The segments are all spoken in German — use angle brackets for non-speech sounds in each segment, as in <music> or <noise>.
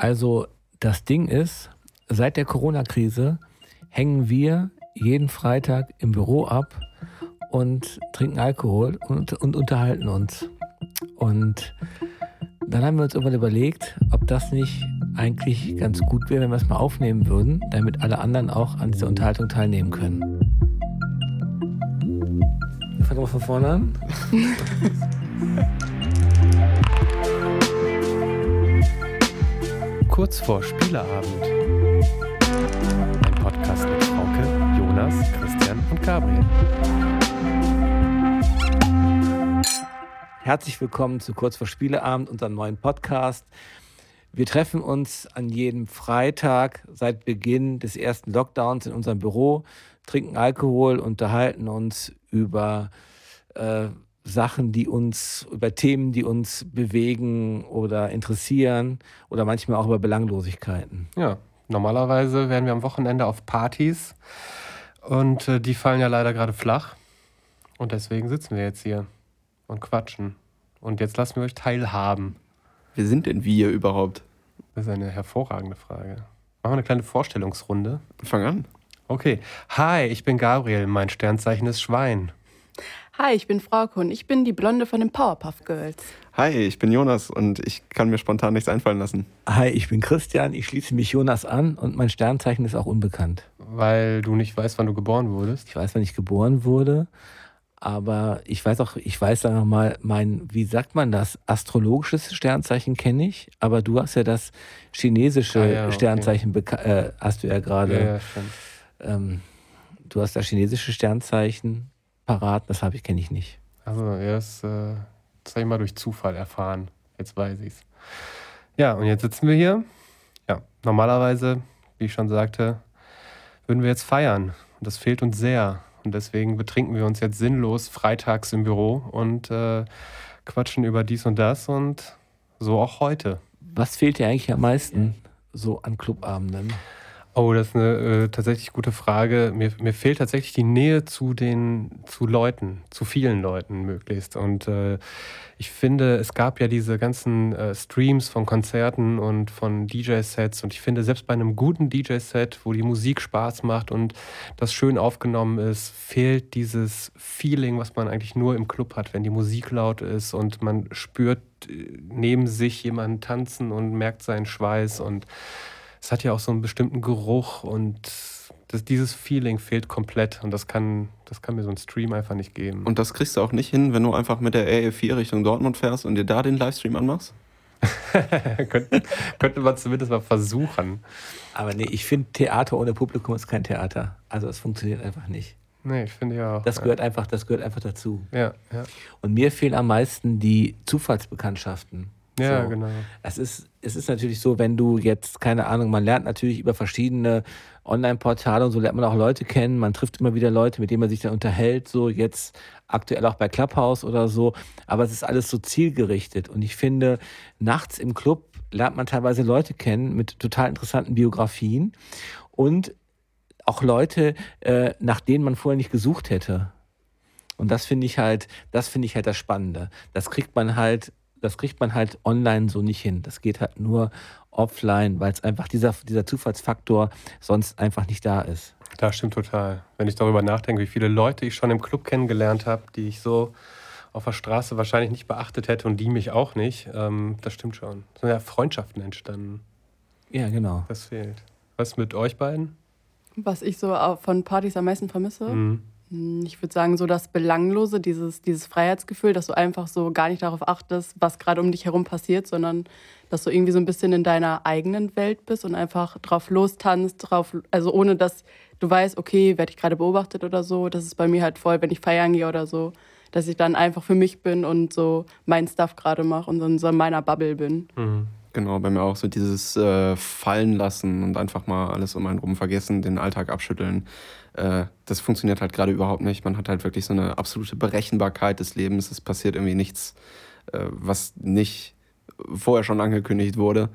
Also das Ding ist, seit der Corona-Krise hängen wir jeden Freitag im Büro ab und trinken Alkohol und, und unterhalten uns. Und dann haben wir uns irgendwann überlegt, ob das nicht eigentlich ganz gut wäre, wenn wir es mal aufnehmen würden, damit alle anderen auch an dieser Unterhaltung teilnehmen können. Wir fangen mal von vorne an. <laughs> Kurz vor Spieleabend. Ein Podcast mit Frauke, Jonas, Christian und Gabriel. Herzlich willkommen zu Kurz vor Spieleabend, unserem neuen Podcast. Wir treffen uns an jedem Freitag seit Beginn des ersten Lockdowns in unserem Büro, trinken Alkohol, unterhalten uns über äh, Sachen, die uns, über Themen, die uns bewegen oder interessieren oder manchmal auch über Belanglosigkeiten. Ja, normalerweise wären wir am Wochenende auf Partys und äh, die fallen ja leider gerade flach. Und deswegen sitzen wir jetzt hier und quatschen. Und jetzt lassen wir euch teilhaben. Wer sind denn wir überhaupt? Das ist eine hervorragende Frage. Machen wir eine kleine Vorstellungsrunde. Fang an. Okay. Hi, ich bin Gabriel. Mein Sternzeichen ist Schwein. Hi, ich bin Frauke und ich bin die Blonde von den Powerpuff Girls. Hi, ich bin Jonas und ich kann mir spontan nichts einfallen lassen. Hi, ich bin Christian, ich schließe mich Jonas an und mein Sternzeichen ist auch unbekannt. Weil du nicht weißt, wann du geboren wurdest? Ich weiß, wann ich geboren wurde, aber ich weiß auch, ich weiß dann nochmal, mein, wie sagt man das, astrologisches Sternzeichen kenne ich, aber du hast ja das chinesische Ah, ja, okay. Sternzeichen, äh, hast du ja gerade. Ja, ja, stimmt. Ähm, du hast das chinesische Sternzeichen parat, das habe ich, kenne ich nicht. Also, ja, das, äh, das habe ich mal durch Zufall erfahren. Jetzt weiß ich's. Ja, und jetzt sitzen wir hier. Ja, normalerweise, wie ich schon sagte, würden wir jetzt feiern. Und das fehlt uns sehr. Und deswegen betrinken wir uns jetzt sinnlos freitags im Büro und äh, quatschen über dies und das und so auch heute. Was fehlt dir eigentlich am meisten so an Clubabenden? Oh, das ist eine äh, tatsächlich gute Frage. Mir, mir fehlt tatsächlich die Nähe zu den zu Leuten, zu vielen Leuten möglichst. Und äh, ich finde, es gab ja diese ganzen äh, Streams von Konzerten und von DJ-Sets. Und ich finde, selbst bei einem guten DJ-Set, wo die Musik Spaß macht und das schön aufgenommen ist, fehlt dieses Feeling, was man eigentlich nur im Club hat, wenn die Musik laut ist und man spürt äh, neben sich jemanden tanzen und merkt seinen Schweiß und es hat ja auch so einen bestimmten Geruch und das, dieses Feeling fehlt komplett und das kann, das kann mir so ein Stream einfach nicht geben. Und das kriegst du auch nicht hin, wenn du einfach mit der RE4 Richtung Dortmund fährst und dir da den Livestream anmachst? <laughs> könnte, könnte man zumindest mal versuchen. Aber nee, ich finde, Theater ohne Publikum ist kein Theater. Also es funktioniert einfach nicht. Nee, ich finde ja auch. Das gehört einfach, das gehört einfach dazu. Ja, ja. Und mir fehlen am meisten die Zufallsbekanntschaften. Ja, So. genau. Es ist, es ist natürlich so, wenn du jetzt, keine Ahnung, man lernt natürlich über verschiedene Online-Portale und so lernt man auch Leute kennen, man trifft immer wieder Leute, mit denen man sich dann unterhält, so jetzt aktuell auch bei Clubhouse oder so, aber es ist alles so zielgerichtet und ich finde, nachts im Club lernt man teilweise Leute kennen mit total interessanten Biografien und auch Leute, äh, nach denen man vorher nicht gesucht hätte. Und das finde ich halt, das finde ich halt das Spannende. Das kriegt man halt, das kriegt man halt online so nicht hin. Das geht halt nur offline, weil es einfach dieser, dieser Zufallsfaktor sonst einfach nicht da ist. Das stimmt total. Wenn ich darüber nachdenke, wie viele Leute ich schon im Club kennengelernt habe, die ich so auf der Straße wahrscheinlich nicht beachtet hätte und die mich auch nicht, ähm, das stimmt schon. Es sind ja Freundschaften entstanden. Ja, genau. Das fehlt. Was mit euch beiden? Was ich so von Partys am meisten vermisse, Mhm. Hm, ich würde sagen, so das Belanglose, dieses, dieses Freiheitsgefühl, dass du einfach so gar nicht darauf achtest, was gerade um dich herum passiert, sondern dass du irgendwie so ein bisschen in deiner eigenen Welt bist und einfach drauf lostanzt, drauf, also ohne dass du weißt, okay, werde ich gerade beobachtet oder so. Das ist bei mir halt voll, wenn ich feiern gehe oder so, dass ich dann einfach für mich bin und so mein Stuff gerade mache und so in so meiner Bubble bin. Mhm. Genau, bei mir auch so dieses äh, Fallen lassen und einfach mal alles um einen rum vergessen, den Alltag abschütteln. Äh, das funktioniert halt gerade überhaupt nicht. Man hat halt wirklich so eine absolute Berechenbarkeit des Lebens. Es passiert irgendwie nichts, äh, was nicht vorher schon angekündigt wurde.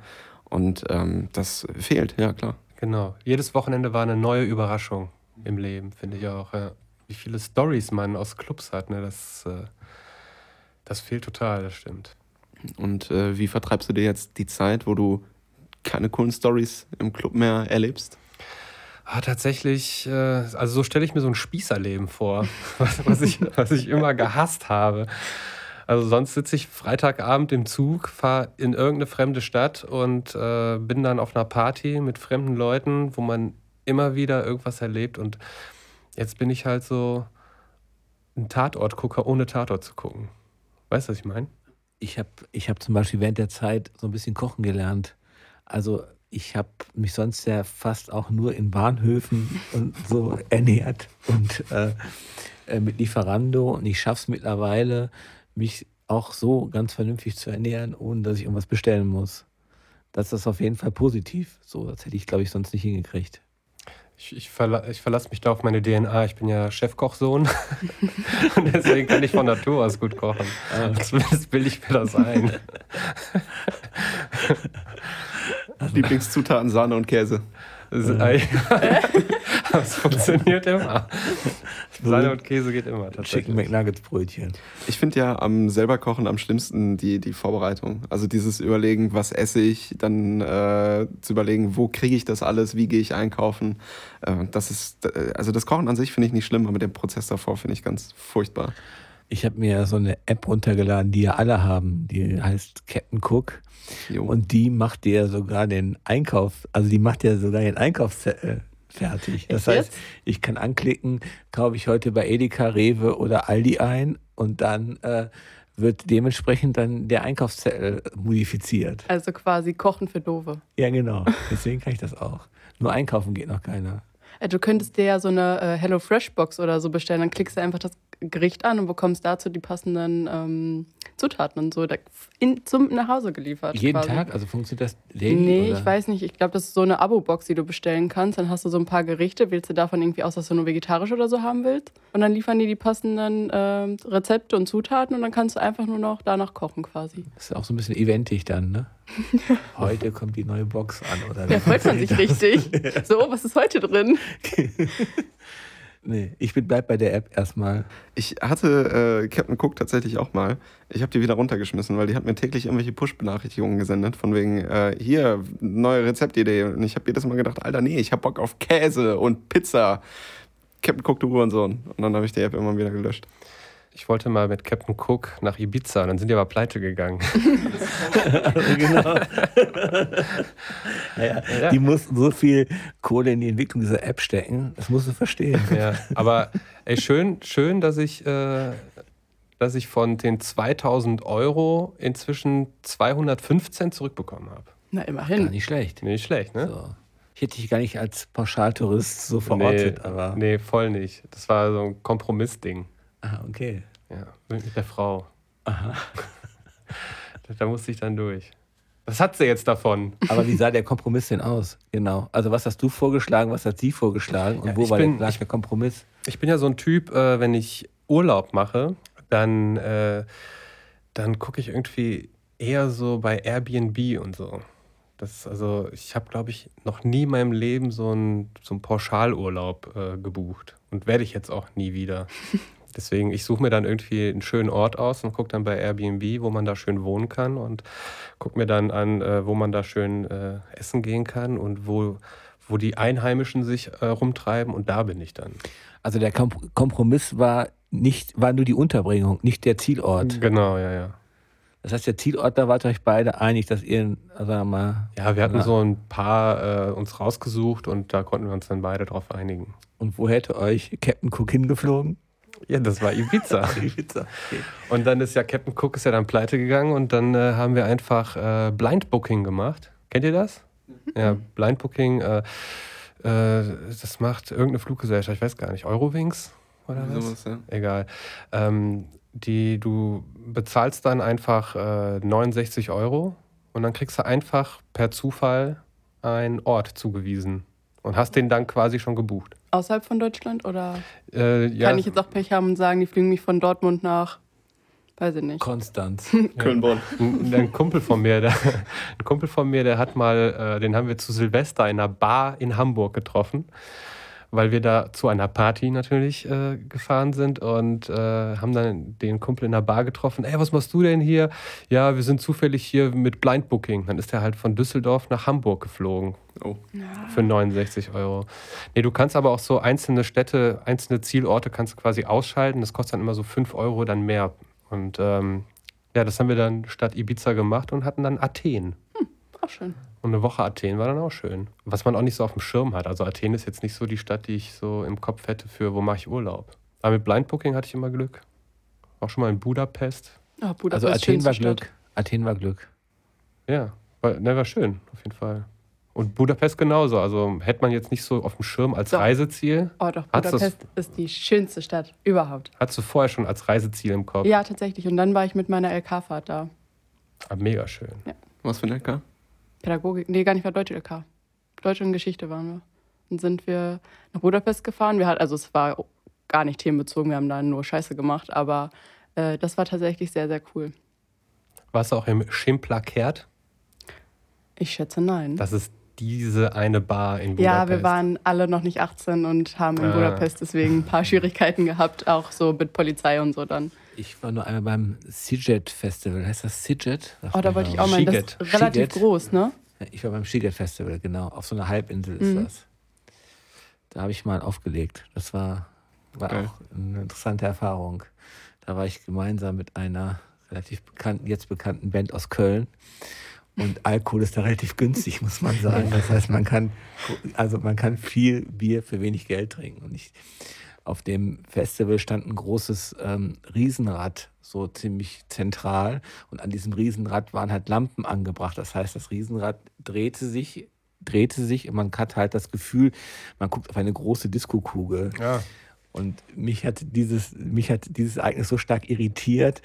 Und ähm, das fehlt, ja klar. Genau. Jedes Wochenende war eine neue Überraschung im Leben, finde ich auch. Ja. Wie viele Stories man aus Clubs hat, ne? das, äh, das fehlt total, das stimmt. Und äh, wie vertreibst du dir jetzt die Zeit, wo du keine coolen Stories im Club mehr erlebst? Ah, tatsächlich, äh, also so stelle ich mir so ein Spießerleben vor, <laughs> was, was, ich, was ich immer gehasst habe. Also sonst sitze ich Freitagabend im Zug, fahre in irgendeine fremde Stadt und äh, bin dann auf einer Party mit fremden Leuten, wo man immer wieder irgendwas erlebt. Und jetzt bin ich halt so ein Tatortgucker, ohne Tatort zu gucken. Weißt du, was ich meine? Ich habe ich hab zum Beispiel während der Zeit so ein bisschen kochen gelernt. Also ich habe mich sonst ja fast auch nur in Bahnhöfen und so <laughs> ernährt und äh, äh mit Lieferando. Und ich schaffe es mittlerweile, mich auch so ganz vernünftig zu ernähren, ohne dass ich irgendwas bestellen muss. Das ist auf jeden Fall positiv. So, das hätte ich, glaube ich, sonst nicht hingekriegt. Ich, ich, verla ich verlasse mich da auf meine DNA. Ich bin ja Chefkochsohn. <laughs> und deswegen kann ich von Natur aus gut kochen. Ah. Zumindest bilde ich mir das ein. <laughs> Lieblingszutaten Sahne und Käse. Das, <laughs> funktioniert immer. Sahne und Käse geht immer. Chicken McNuggets Brötchen. Ich finde ja am selber kochen am schlimmsten die, die Vorbereitung. Also dieses Überlegen, was esse ich, dann äh, zu überlegen, wo kriege ich das alles, wie gehe ich einkaufen. Äh, das ist, äh, also das Kochen an sich finde ich nicht schlimm, aber den Prozess davor finde ich ganz furchtbar. Ich habe mir so eine App runtergeladen, die ja alle haben. Die heißt Captain Cook. Jo. Und die macht dir sogar den Einkauf, also die macht dir sogar den Einkaufszettel fertig. Das heißt, ich kann anklicken, kaufe ich heute bei Edeka, Rewe oder Aldi ein und dann äh, wird dementsprechend dann der Einkaufszettel modifiziert. Also quasi Kochen für Dove. Ja, genau. Deswegen kann ich das auch. Nur einkaufen geht noch keiner. Äh, du könntest dir ja so eine äh, Hello Fresh Box oder so bestellen. Dann klickst du einfach das Gericht an und bekommst dazu die passenden ähm, Zutaten und so in, zum nach Hause geliefert. Jeden quasi. Tag? Also funktioniert das daily? Nee, oder? ich weiß nicht. Ich glaube, das ist so eine Abo-Box, die du bestellen kannst. Dann hast du so ein paar Gerichte. Wählst du davon irgendwie aus, dass du nur vegetarisch oder so haben willst. Und dann liefern die die passenden äh, Rezepte und Zutaten und dann kannst du einfach nur noch danach kochen quasi. Das ist auch so ein bisschen eventig dann, ne? <laughs> heute kommt die neue Box an, oder? Ja, freut man sich richtig. <laughs> So, was ist heute drin? <laughs> Nee, ich bin, bleib bei der App erstmal. Ich hatte äh, Captain Cook tatsächlich auch mal. Ich habe die wieder runtergeschmissen, weil die hat mir täglich irgendwelche Push-Benachrichtigungen gesendet, von wegen, äh, hier, neue Rezeptidee. Und ich habe jedes Mal gedacht, Alter, nee, ich habe Bock auf Käse und Pizza. Captain Cook, du Hurensohn. Und dann habe ich die App immer wieder gelöscht. Ich wollte mal mit Captain Cook nach Ibiza, dann sind die aber pleite gegangen. also <laughs> genau. ja, ja. Die mussten so viel Kohle in die Entwicklung dieser App stecken, das musst du verstehen. Ja, aber ey, schön, schön dass, ich, äh, dass ich von den 2000 Euro inzwischen 215 zurückbekommen habe. Na, immerhin. Gar nicht schlecht. Nicht schlecht, ne? So. Ich hätte dich gar nicht als Pauschaltourist so verortet, nee, aber. Nee, voll nicht. Das war so ein Kompromissding. Ah, okay. Ja, mit der Frau. Aha. <laughs> da musste ich dann durch. Was hat sie jetzt davon? Aber wie sah der Kompromiss denn aus? Genau. Also was hast du vorgeschlagen, was hat sie vorgeschlagen und ja, wo war bin, der, der Kompromiss? Ich bin ja so ein Typ, äh, wenn ich Urlaub mache, dann, äh, dann gucke ich irgendwie eher so bei Airbnb und so. Das, also ich habe, glaube ich, noch nie in meinem Leben so einen, so einen Pauschalurlaub äh, gebucht und werde ich jetzt auch nie wieder. <laughs> Deswegen, ich suche mir dann irgendwie einen schönen Ort aus und gucke dann bei Airbnb, wo man da schön wohnen kann und gucke mir dann an, äh, wo man da schön äh, essen gehen kann und wo, wo die Einheimischen sich äh, rumtreiben und da bin ich dann. Also der Kompromiss war nicht, war nur die Unterbringung, nicht der Zielort. Genau, ja, ja. Das heißt, der Zielort, da wart ihr euch beide einig, dass ihr, wir mal. Ja, wir hatten so ein paar äh, uns rausgesucht und da konnten wir uns dann beide drauf einigen. Und wo hätte euch Captain Cook hingeflogen? Ja, das war Ibiza. <laughs> Ibiza. Okay. Und dann ist ja Captain Cook ist ja dann pleite gegangen und dann äh, haben wir einfach äh, Blind Booking gemacht. Kennt ihr das? Mhm. Ja, Blind Booking, äh, äh, das macht irgendeine Fluggesellschaft, ich weiß gar nicht, Eurowings oder was? Sowas, ja. Egal. Ähm, die, du bezahlst dann einfach 69 äh, Euro und dann kriegst du einfach per Zufall einen Ort zugewiesen und hast den dann quasi schon gebucht. Außerhalb von Deutschland oder äh, ja. kann ich jetzt auch Pech haben und sagen, die fliegen mich von Dortmund nach, weiß ich nicht. Konstanz. <laughs> Köln-Bonn. Ein, ein, Kumpel von mir, der, ein Kumpel von mir, der hat mal, äh, den haben wir zu Silvester in einer Bar in Hamburg getroffen weil wir da zu einer Party natürlich äh, gefahren sind und äh, haben dann den Kumpel in der Bar getroffen. Ey, was machst du denn hier? Ja, wir sind zufällig hier mit Blind Booking. Dann ist er halt von Düsseldorf nach Hamburg geflogen. Oh. Für 69 Euro. Nee, du kannst aber auch so einzelne Städte, einzelne Zielorte kannst du quasi ausschalten. Das kostet dann immer so 5 Euro dann mehr. Und ähm, ja, das haben wir dann statt Ibiza gemacht und hatten dann Athen. Auch schön. Und eine Woche Athen war dann auch schön. Was man auch nicht so auf dem Schirm hat. Also Athen ist jetzt nicht so die Stadt, die ich so im Kopf hätte für, wo mache ich Urlaub. Aber mit Blind Booking hatte ich immer Glück. Auch schon mal in Budapest. Oh, Budapest, Also Athen war Stadt. Glück. Athen war Glück. Ja, war, ne, war schön, auf jeden Fall. Und Budapest genauso. Also hätte man jetzt nicht so auf dem Schirm als Doch. Reiseziel. Oh doch, Hat's das- Budapest ist die schönste Stadt überhaupt. Hattest du vorher schon als Reiseziel im Kopf. Ja, tatsächlich. Und dann war ich mit meiner LK-Fahrt da. Aber mega schön. Was für ein LK? Pädagogik, nee, gar nicht, war Deutsche LK. Deutsche und Geschichte waren wir. Dann sind wir nach Budapest gefahren. Wir hatten, also es war gar nicht themenbezogen, wir haben da nur Scheiße gemacht, aber äh, das war tatsächlich sehr, sehr cool. Warst du auch im Schimplakert? Ich schätze nein. Das ist diese eine Bar in Budapest. ja, wir waren alle noch nicht 18 und haben in Ah. Budapest deswegen ein paar <laughs> Schwierigkeiten gehabt, auch so mit Polizei und so dann. Ich war nur einmal beim Siget Festival. Heißt das Siget? Oh, da wollte ich auch mal. Das ist relativ Sziget. groß, ne? Ich war beim Sziget Festival, genau. Auf so einer Halbinsel ist Mhm. das. Da habe ich mal aufgelegt. Das war, war Geil. auch eine interessante Erfahrung. Da war ich gemeinsam mit einer relativ bekannten, jetzt bekannten Band aus Köln. Und Alkohol ist da relativ günstig, muss man sagen. <laughs> Das heißt, man kann, also man kann viel Bier für wenig Geld trinken. Und ich, auf dem Festival stand ein großes ähm, Riesenrad, so ziemlich zentral. Und an diesem Riesenrad waren halt Lampen angebracht. Das heißt, das Riesenrad drehte sich, drehte sich und man hat halt das Gefühl, man guckt auf eine große Diskokugel. Ja. Und mich hat dieses, mich hat dieses Ereignis so stark irritiert,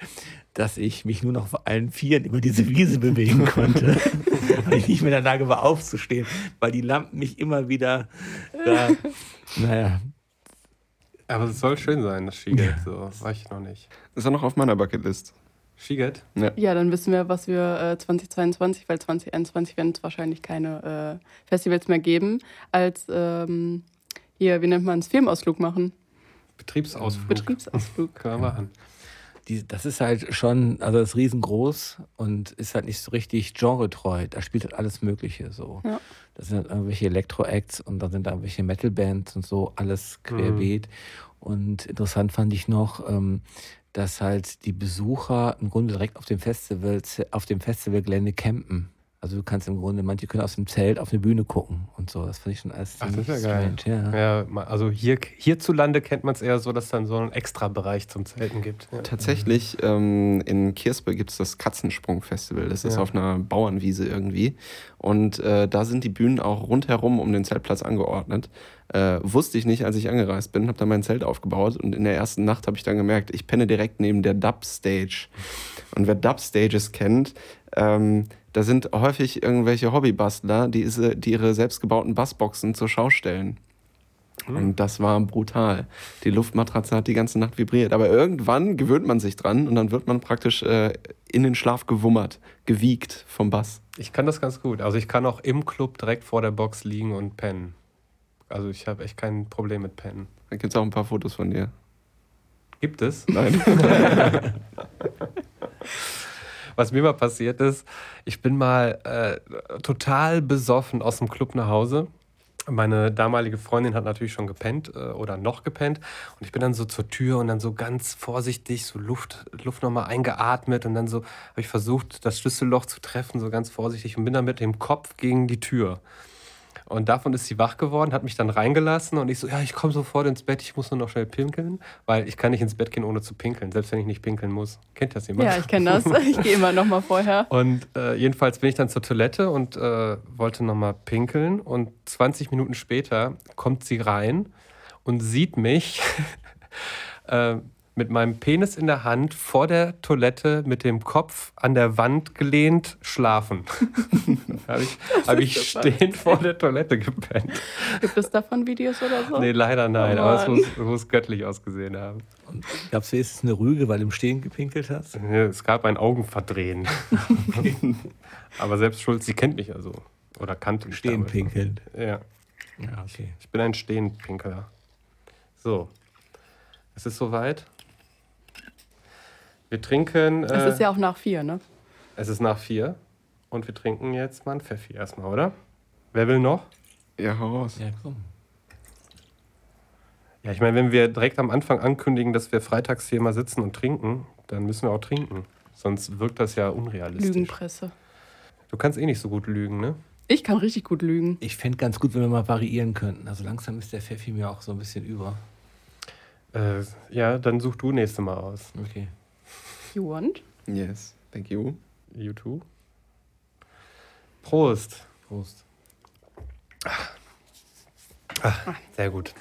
dass ich mich nur noch auf allen Vieren über diese Wiese bewegen konnte. <laughs> <laughs> weil ich nicht mehr in der Lage war, aufzustehen, weil die Lampen mich immer wieder da, naja, Aber es soll schön sein, das Skigeld. So, weiß ich noch nicht. Ist ja noch auf meiner Bucketlist. Skigeld? Ja, dann wissen wir, was wir äh, 2022, weil 2021 werden es wahrscheinlich keine äh, Festivals mehr geben, als ähm, hier, wie nennt man es, Filmausflug machen. Betriebsausflug. Betriebsausflug. <laughs> Können wir machen. die, das ist halt schon, also das ist riesengroß und ist halt nicht so richtig genretreu. Da spielt halt alles Mögliche so. Ja. Das sind halt irgendwelche Elektro-Acts und dann sind da irgendwelche Metal-Bands und so, alles querbeet. Und interessant fand ich noch, ähm, dass halt die Besucher im Grunde direkt auf dem Festival, auf dem Festivalgelände campen. Also du kannst im Grunde, manche können aus dem Zelt auf eine Bühne gucken und so. Das fand ich schon alles Ach, das ist ziemlich ja geil. strange. Ja. Ja, ma- also hier, hierzulande kennt man es eher so, dass dann so einen Extra-Bereich zum Zelten gibt. Ja. Tatsächlich, ähm, in Kirspe gibt es das Katzensprung-Festival. Das ist Ja. auf einer Bauernwiese irgendwie. Und äh, da sind die Bühnen auch rundherum um den Zeltplatz angeordnet. Äh, wusste ich nicht, als ich angereist bin, habe da mein Zelt aufgebaut und in der ersten Nacht habe ich dann gemerkt, ich penne direkt neben der Dub-Stage. Und wer Dub-Stages kennt, ähm, da sind häufig irgendwelche Hobbybastler, die, die ihre selbstgebauten Bassboxen zur Schau stellen. Und das war brutal. Die Luftmatratze hat die ganze Nacht vibriert. Aber irgendwann gewöhnt man sich dran und dann wird man praktisch äh, in den Schlaf gewummert, gewiegt vom Bass. Ich kann das ganz gut. Also ich kann auch im Club direkt vor der Box liegen und pennen. Also ich habe echt kein Problem mit Pennen. Da gibt es auch ein paar Fotos von dir. Gibt es? Nein. <laughs> Was mir mal passiert ist, ich bin mal äh, total besoffen aus dem Club nach Hause. Meine damalige Freundin hat natürlich schon gepennt äh, oder noch gepennt. Und ich bin dann so zur Tür und dann so ganz vorsichtig so Luft, Luft nochmal eingeatmet und dann so habe ich versucht, das Schlüsselloch zu treffen, so ganz vorsichtig und bin dann mit dem Kopf gegen die Tür. Und davon ist sie wach geworden, hat mich dann reingelassen und ich so, ja, ich komme sofort ins Bett, ich muss nur noch schnell pinkeln, weil ich kann nicht ins Bett gehen, ohne zu pinkeln, selbst wenn ich nicht pinkeln muss. Kennt das jemand? Ja, ich kenne das. <laughs> Ich gehe immer noch mal vorher. Und äh, jedenfalls bin ich dann zur Toilette und äh, wollte nochmal pinkeln. Und 20 Minuten später kommt sie rein und sieht mich <laughs> äh, mit meinem Penis in der Hand vor der Toilette mit dem Kopf an der Wand gelehnt schlafen. habe <laughs> ich, hab ich stehend vor der Toilette gepennt. Gibt es davon Videos oder so? Nee, leider nein, Oh aber es muss, muss göttlich ausgesehen haben. Und gab es wenigstens eine Rüge, weil du im Stehen gepinkelt hast? Es gab ein Augenverdrehen. <laughs> aber selbst schuld, sie kennt mich also. Oder kannte mich Stehen pinkeln. Ja. Ja, okay. Ich bin ein Stehenpinkeler. So. Es ist soweit. Wir trinken. Äh, Es ist ja auch nach vier, ne? es ist nach vier. Und wir trinken jetzt mal ein Pfeffi erstmal, oder? Wer will noch? Ja, hau raus. Ja, komm. Ja, ich meine, wenn wir direkt am Anfang ankündigen, dass wir freitags hier mal sitzen und trinken, dann müssen wir auch trinken. Sonst wirkt das ja unrealistisch. Lügenpresse. Du kannst eh nicht so gut lügen, ne? Ich kann richtig gut lügen. Ich fände ganz gut, wenn wir mal variieren könnten. Also langsam ist der Pfeffi mir auch so ein bisschen über. Äh, ja, dann such du nächste Mal aus. Okay. You want? Yes, thank you. YouTube. Prost. Prost. Sehr gut.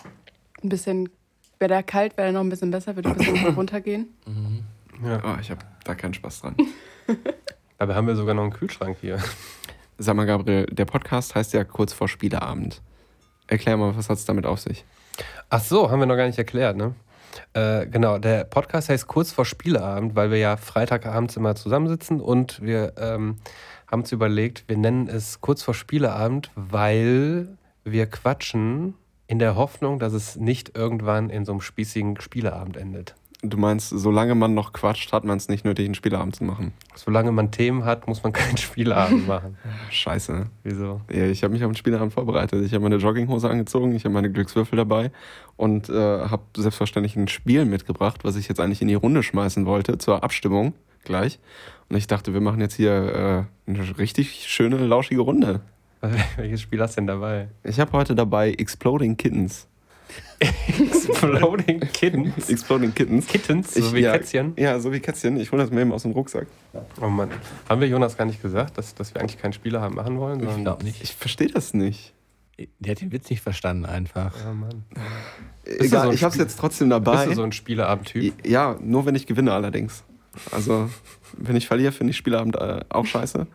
Ein bisschen, wäre der kalt, wäre der noch ein bisschen besser, würde ein bisschen runtergehen. <coughs> Ja. Oh, ich habe da keinen Spaß dran. <laughs> Dabei haben wir sogar noch einen Kühlschrank hier. Sag mal, Gabriel, der Podcast heißt ja kurz vor Spieleabend. Erklär mal, was hat es damit auf sich? Ach so, haben wir noch gar nicht erklärt, ne? Äh, genau, der Podcast heißt kurz vor Spieleabend, weil wir ja Freitagabends immer zusammensitzen und wir ähm, haben uns überlegt, wir nennen es kurz vor Spieleabend, weil wir quatschen in der Hoffnung, dass es nicht irgendwann in so einem spießigen Spieleabend endet. Du meinst, solange man noch quatscht, hat man es nicht nötig, einen Spieleabend zu machen. Solange man Themen hat, muss man <laughs> keinen Spieleabend machen. Scheiße. Wieso? Ja, ich habe mich auf den Spieleabend vorbereitet. Ich habe meine Jogginghose angezogen, ich habe meine Glückswürfel dabei und äh, habe selbstverständlich ein Spiel mitgebracht, was ich jetzt eigentlich in die Runde schmeißen wollte, zur Abstimmung gleich. Und ich dachte, wir machen jetzt hier äh, eine richtig schöne, lauschige Runde. <laughs> Welches Spiel hast du denn dabei? Ich habe heute dabei Exploding Kittens. Exploding Kittens. Exploding Kittens. Kittens, so Ich- wie ja, Kätzchen. Ja, so wie Kätzchen. Ich hole das mir eben aus dem Rucksack. Oh Mann. Haben wir Jonas gar nicht gesagt, dass, dass wir eigentlich keinen Spieler haben machen wollen? Ich glaube nicht. Ich verstehe das nicht. Der hat den Witz nicht verstanden einfach. Ja, Mann. Egal, so ich habe es Spiel- jetzt trotzdem Bist dabei. du so ein Spieleabend-Typ? Ja, nur wenn ich gewinne allerdings. Also, wenn ich verliere, finde ich Spieleabend äh, auch scheiße.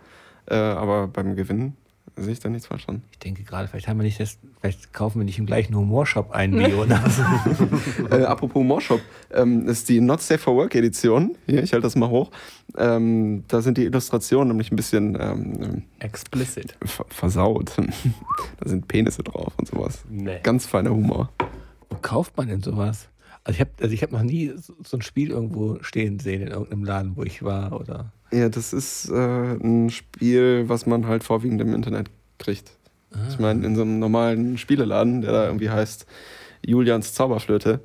Äh, aber beim Gewinnen sehe ich da nichts falsch dran. Ich denke gerade, vielleicht haben wir nicht das, vielleicht kaufen wir nicht im gleichen Humorshop ein wie Jonas. <laughs> <laughs> äh, apropos Morshop, ähm, das ist die Not Safe for Work Edition. Hier, ich halte das mal hoch. Ähm, da sind die Illustrationen nämlich ein bisschen ähm, Explicit. ver versaut. <laughs> da sind Penisse drauf und sowas. Nee. Ganz feiner Humor. Wo kauft man denn sowas? Also ich habe also ich hab noch nie so, ein Spiel irgendwo stehen sehen in irgendeinem Laden, wo ich war oder. Ja, das ist äh, ein Spiel, was man halt vorwiegend im Internet kriegt. Ich meine, in so einem normalen Spieleladen, der da irgendwie heißt Julians Zauberflöte,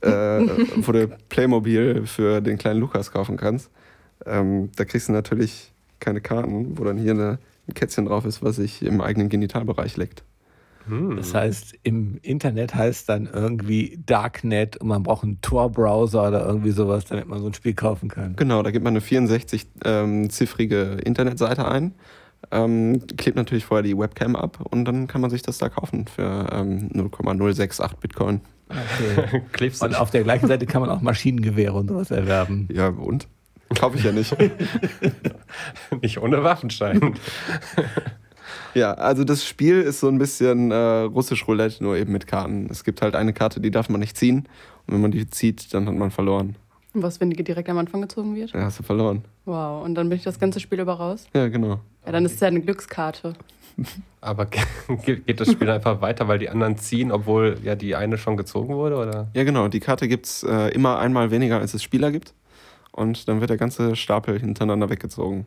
äh, <laughs> wo du Playmobil für den kleinen Lukas kaufen kannst, ähm, da kriegst du natürlich keine Karten, wo dann hier eine, ein Kätzchen drauf ist, was sich im eigenen Genitalbereich leckt. Hm. Das heißt, im Internet heißt dann irgendwie Darknet und man braucht einen Tor-Browser oder irgendwie sowas, damit man so ein Spiel kaufen kann. Genau, da gibt man eine 64-ziffrige Internetseite ein, ähm, klebt natürlich vorher die Webcam ab und dann kann man sich das da kaufen für ähm, 0,068 Bitcoin. Okay. <laughs> Klebst Und auf der gleichen Seite kann man auch Maschinengewehre und sowas erwerben. Ja, und? Kaufe ich ja nicht. <laughs> nicht ohne Waffenschein. <laughs> ja, also das Spiel ist so ein bisschen äh, russisch Roulette, nur eben mit Karten. Es gibt halt eine Karte, die darf man nicht ziehen. Und wenn man die zieht, dann hat man verloren. Und was, wenn die direkt am Anfang gezogen wird? Dann hast du verloren. Wow, und dann bin ich das ganze Spiel über raus? Ja, genau. Ja, dann ist es ja eine Glückskarte. <laughs> Aber ge- geht das Spiel einfach weiter, weil die anderen ziehen, obwohl ja die eine schon gezogen wurde? Oder? Ja, genau. Die Karte gibt es äh, immer einmal weniger, als es Spieler gibt. Und dann wird der ganze Stapel hintereinander weggezogen.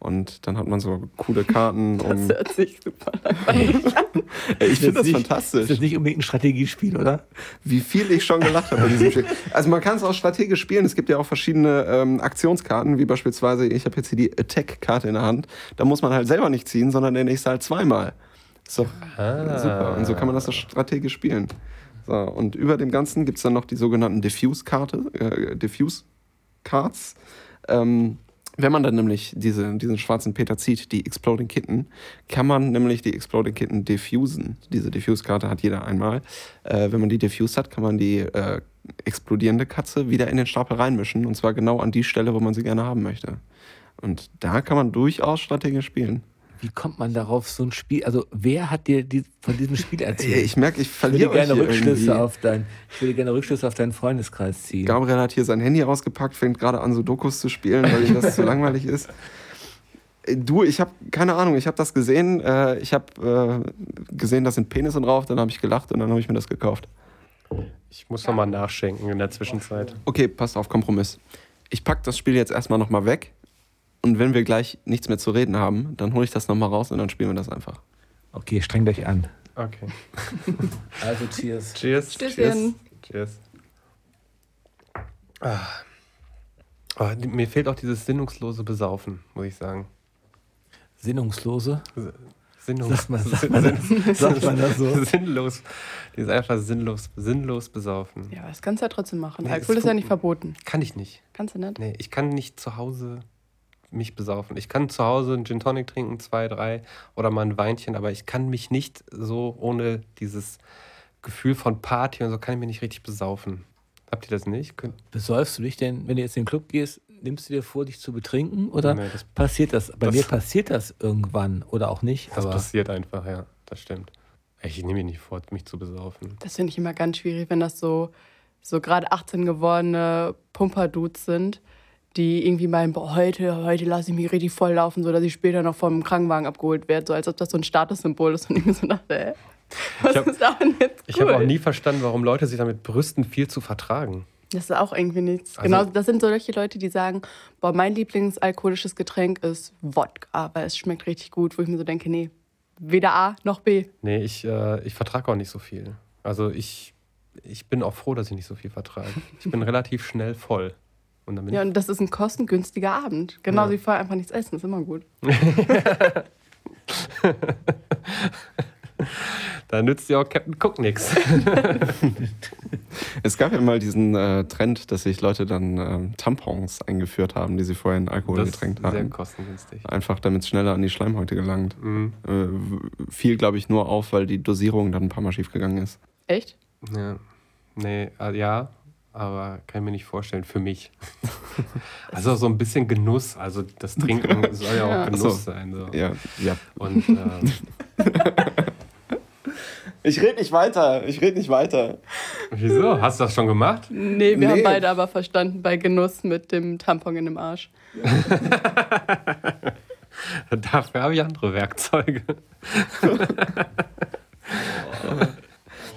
Und dann hat man so coole Karten. <laughs> Das Um, hört sich super langweilig an. <laughs> Ich finde das nicht- fantastisch. Das ist nicht unbedingt ein Strategiespiel, oder? wie viel ich schon gelacht habe bei diesem Spiel. Also man kann es auch strategisch spielen. Es gibt ja auch verschiedene ähm, Aktionskarten, wie beispielsweise, ich habe jetzt hier die Attack-Karte in der Hand. Da muss man halt selber nicht ziehen, sondern der nächste halt zweimal. Doch Ah. super. Und so kann man das so strategisch spielen. So, und über dem Ganzen gibt es dann noch die sogenannten Diffuse-Karte, äh, Diffuse-Cards. Ähm, wenn man dann nämlich diese, diesen schwarzen Peter zieht, die Exploding Kitten, kann man nämlich die Exploding Kitten diffusen. Diese Diffuse-Karte hat jeder einmal. Äh, wenn man die diffused hat, kann man die äh, explodierende Katze wieder in den Stapel reinmischen. Und zwar genau an die Stelle, wo man sie gerne haben möchte. Und da kann man durchaus strategisch spielen. Wie kommt man darauf, so ein Spiel? Also, wer hat dir die, von diesem Spiel erzählt? Ich merke, ich Ich verliere würde euch gerne hier Rückschlüsse irgendwie. auf dein, ich würde gerne Rückschlüsse auf deinen Freundeskreis ziehen. Gabriel hat hier sein Handy ausgepackt, fängt gerade an, Sudokus zu spielen, weil ihm das zu langweilig ist. Du, ich habe keine Ahnung, ich habe das gesehen. Äh, ich habe äh, gesehen, da sind Penisse drauf, dann habe ich gelacht und dann habe ich mir das gekauft. Ich muss nochmal nachschenken in der Zwischenzeit. Okay, passt auf, Kompromiss. Ich pack das Spiel jetzt erstmal nochmal weg und wenn wir gleich nichts mehr zu reden haben, dann hole ich das nochmal raus und dann spielen wir das einfach. Okay, strengt euch an. Okay. <laughs> Also, cheers. Cheers. Stößchen. Cheers. Ah. Ah, die- mir fehlt auch dieses sinnungslose Besaufen, muss ich sagen. Sinnungslose. Sinnungs Sagt man, sagt man, das, sagt man das so? <laughs> sinnlos. Die ist einfach sinnlos, sinnlos besaufen. Ja, aber das kannst du ja trotzdem machen. Nee, Alkohol das ist ja nicht verboten. Kann ich nicht. Kannst du nicht? Nee, ich kann nicht zu Hause mich besaufen. Ich kann zu Hause einen Gin Tonic trinken, zwei, drei oder mal ein Weinchen, aber ich kann mich nicht so ohne dieses Gefühl von Party und so kann ich mich nicht richtig besaufen. Habt ihr das nicht? Könnt, Besäufst du dich denn, wenn du jetzt in den Club gehst, nimmst du dir vor, dich zu betrinken? Oder Nee, das- passiert das? Bei das- mir passiert das irgendwann oder auch nicht. das aber passiert einfach, ja, das stimmt. Ich nehme mir nicht vor, mich zu besaufen. Das finde ich immer ganz schwierig, wenn das so, so gerade 18 gewordene Pumperdudes sind, die irgendwie meinen, boah, heute, heute lasse ich mich richtig voll laufen, so dass ich später noch vom Krankenwagen abgeholt werde, so als ob das so ein Statussymbol ist. Und ich mir so dachte, hä? Was hab- ist daran jetzt cool? Ich habe auch nie verstanden, warum Leute sich damit brüsten, viel zu vertragen. Das ist auch irgendwie nichts. Also- genau, das sind solche Leute, die sagen, boah, mein Lieblingsalkoholisches Getränk ist Wodka, weil es schmeckt richtig gut, wo ich mir so denke, nee, weder A noch B. Nee, ich, äh, ich vertrage auch nicht so viel. Also ich, ich bin auch froh, dass ich nicht so viel vertrage. Ich bin <laughs> relativ schnell voll. Und dann bin Ja, ich und das ist ein kostengünstiger Abend. Genauso Ja. wie vorher einfach nichts essen, ist immer gut. <laughs> Da nützt ja auch Captain Cook nichts. <laughs> Es gab ja mal diesen äh, Trend, dass sich Leute dann ähm, Tampons eingeführt haben, die sie vorher in Alkohol Das getränkt sehr haben. kostengünstig. Einfach damit es schneller an die Schleimhäute gelangt. Mhm. Äh, fiel, glaube ich, nur auf, weil die Dosierung dann ein paar Mal schief gegangen ist. Echt? Ja. Nee, äh, ja, aber kann ich mir nicht vorstellen, für mich. <laughs> also so ein bisschen Genuss. Also das Trinken <laughs> soll ja auch Ja. Genuss so. sein. So. Ja, ja. Und ähm, <laughs> Ich rede nicht weiter. Ich rede nicht weiter. wieso? Hast du das schon gemacht? Nee, wir Nee. haben beide aber verstanden bei Genuss mit dem Tampon in dem Arsch. Dafür habe ich andere Werkzeuge.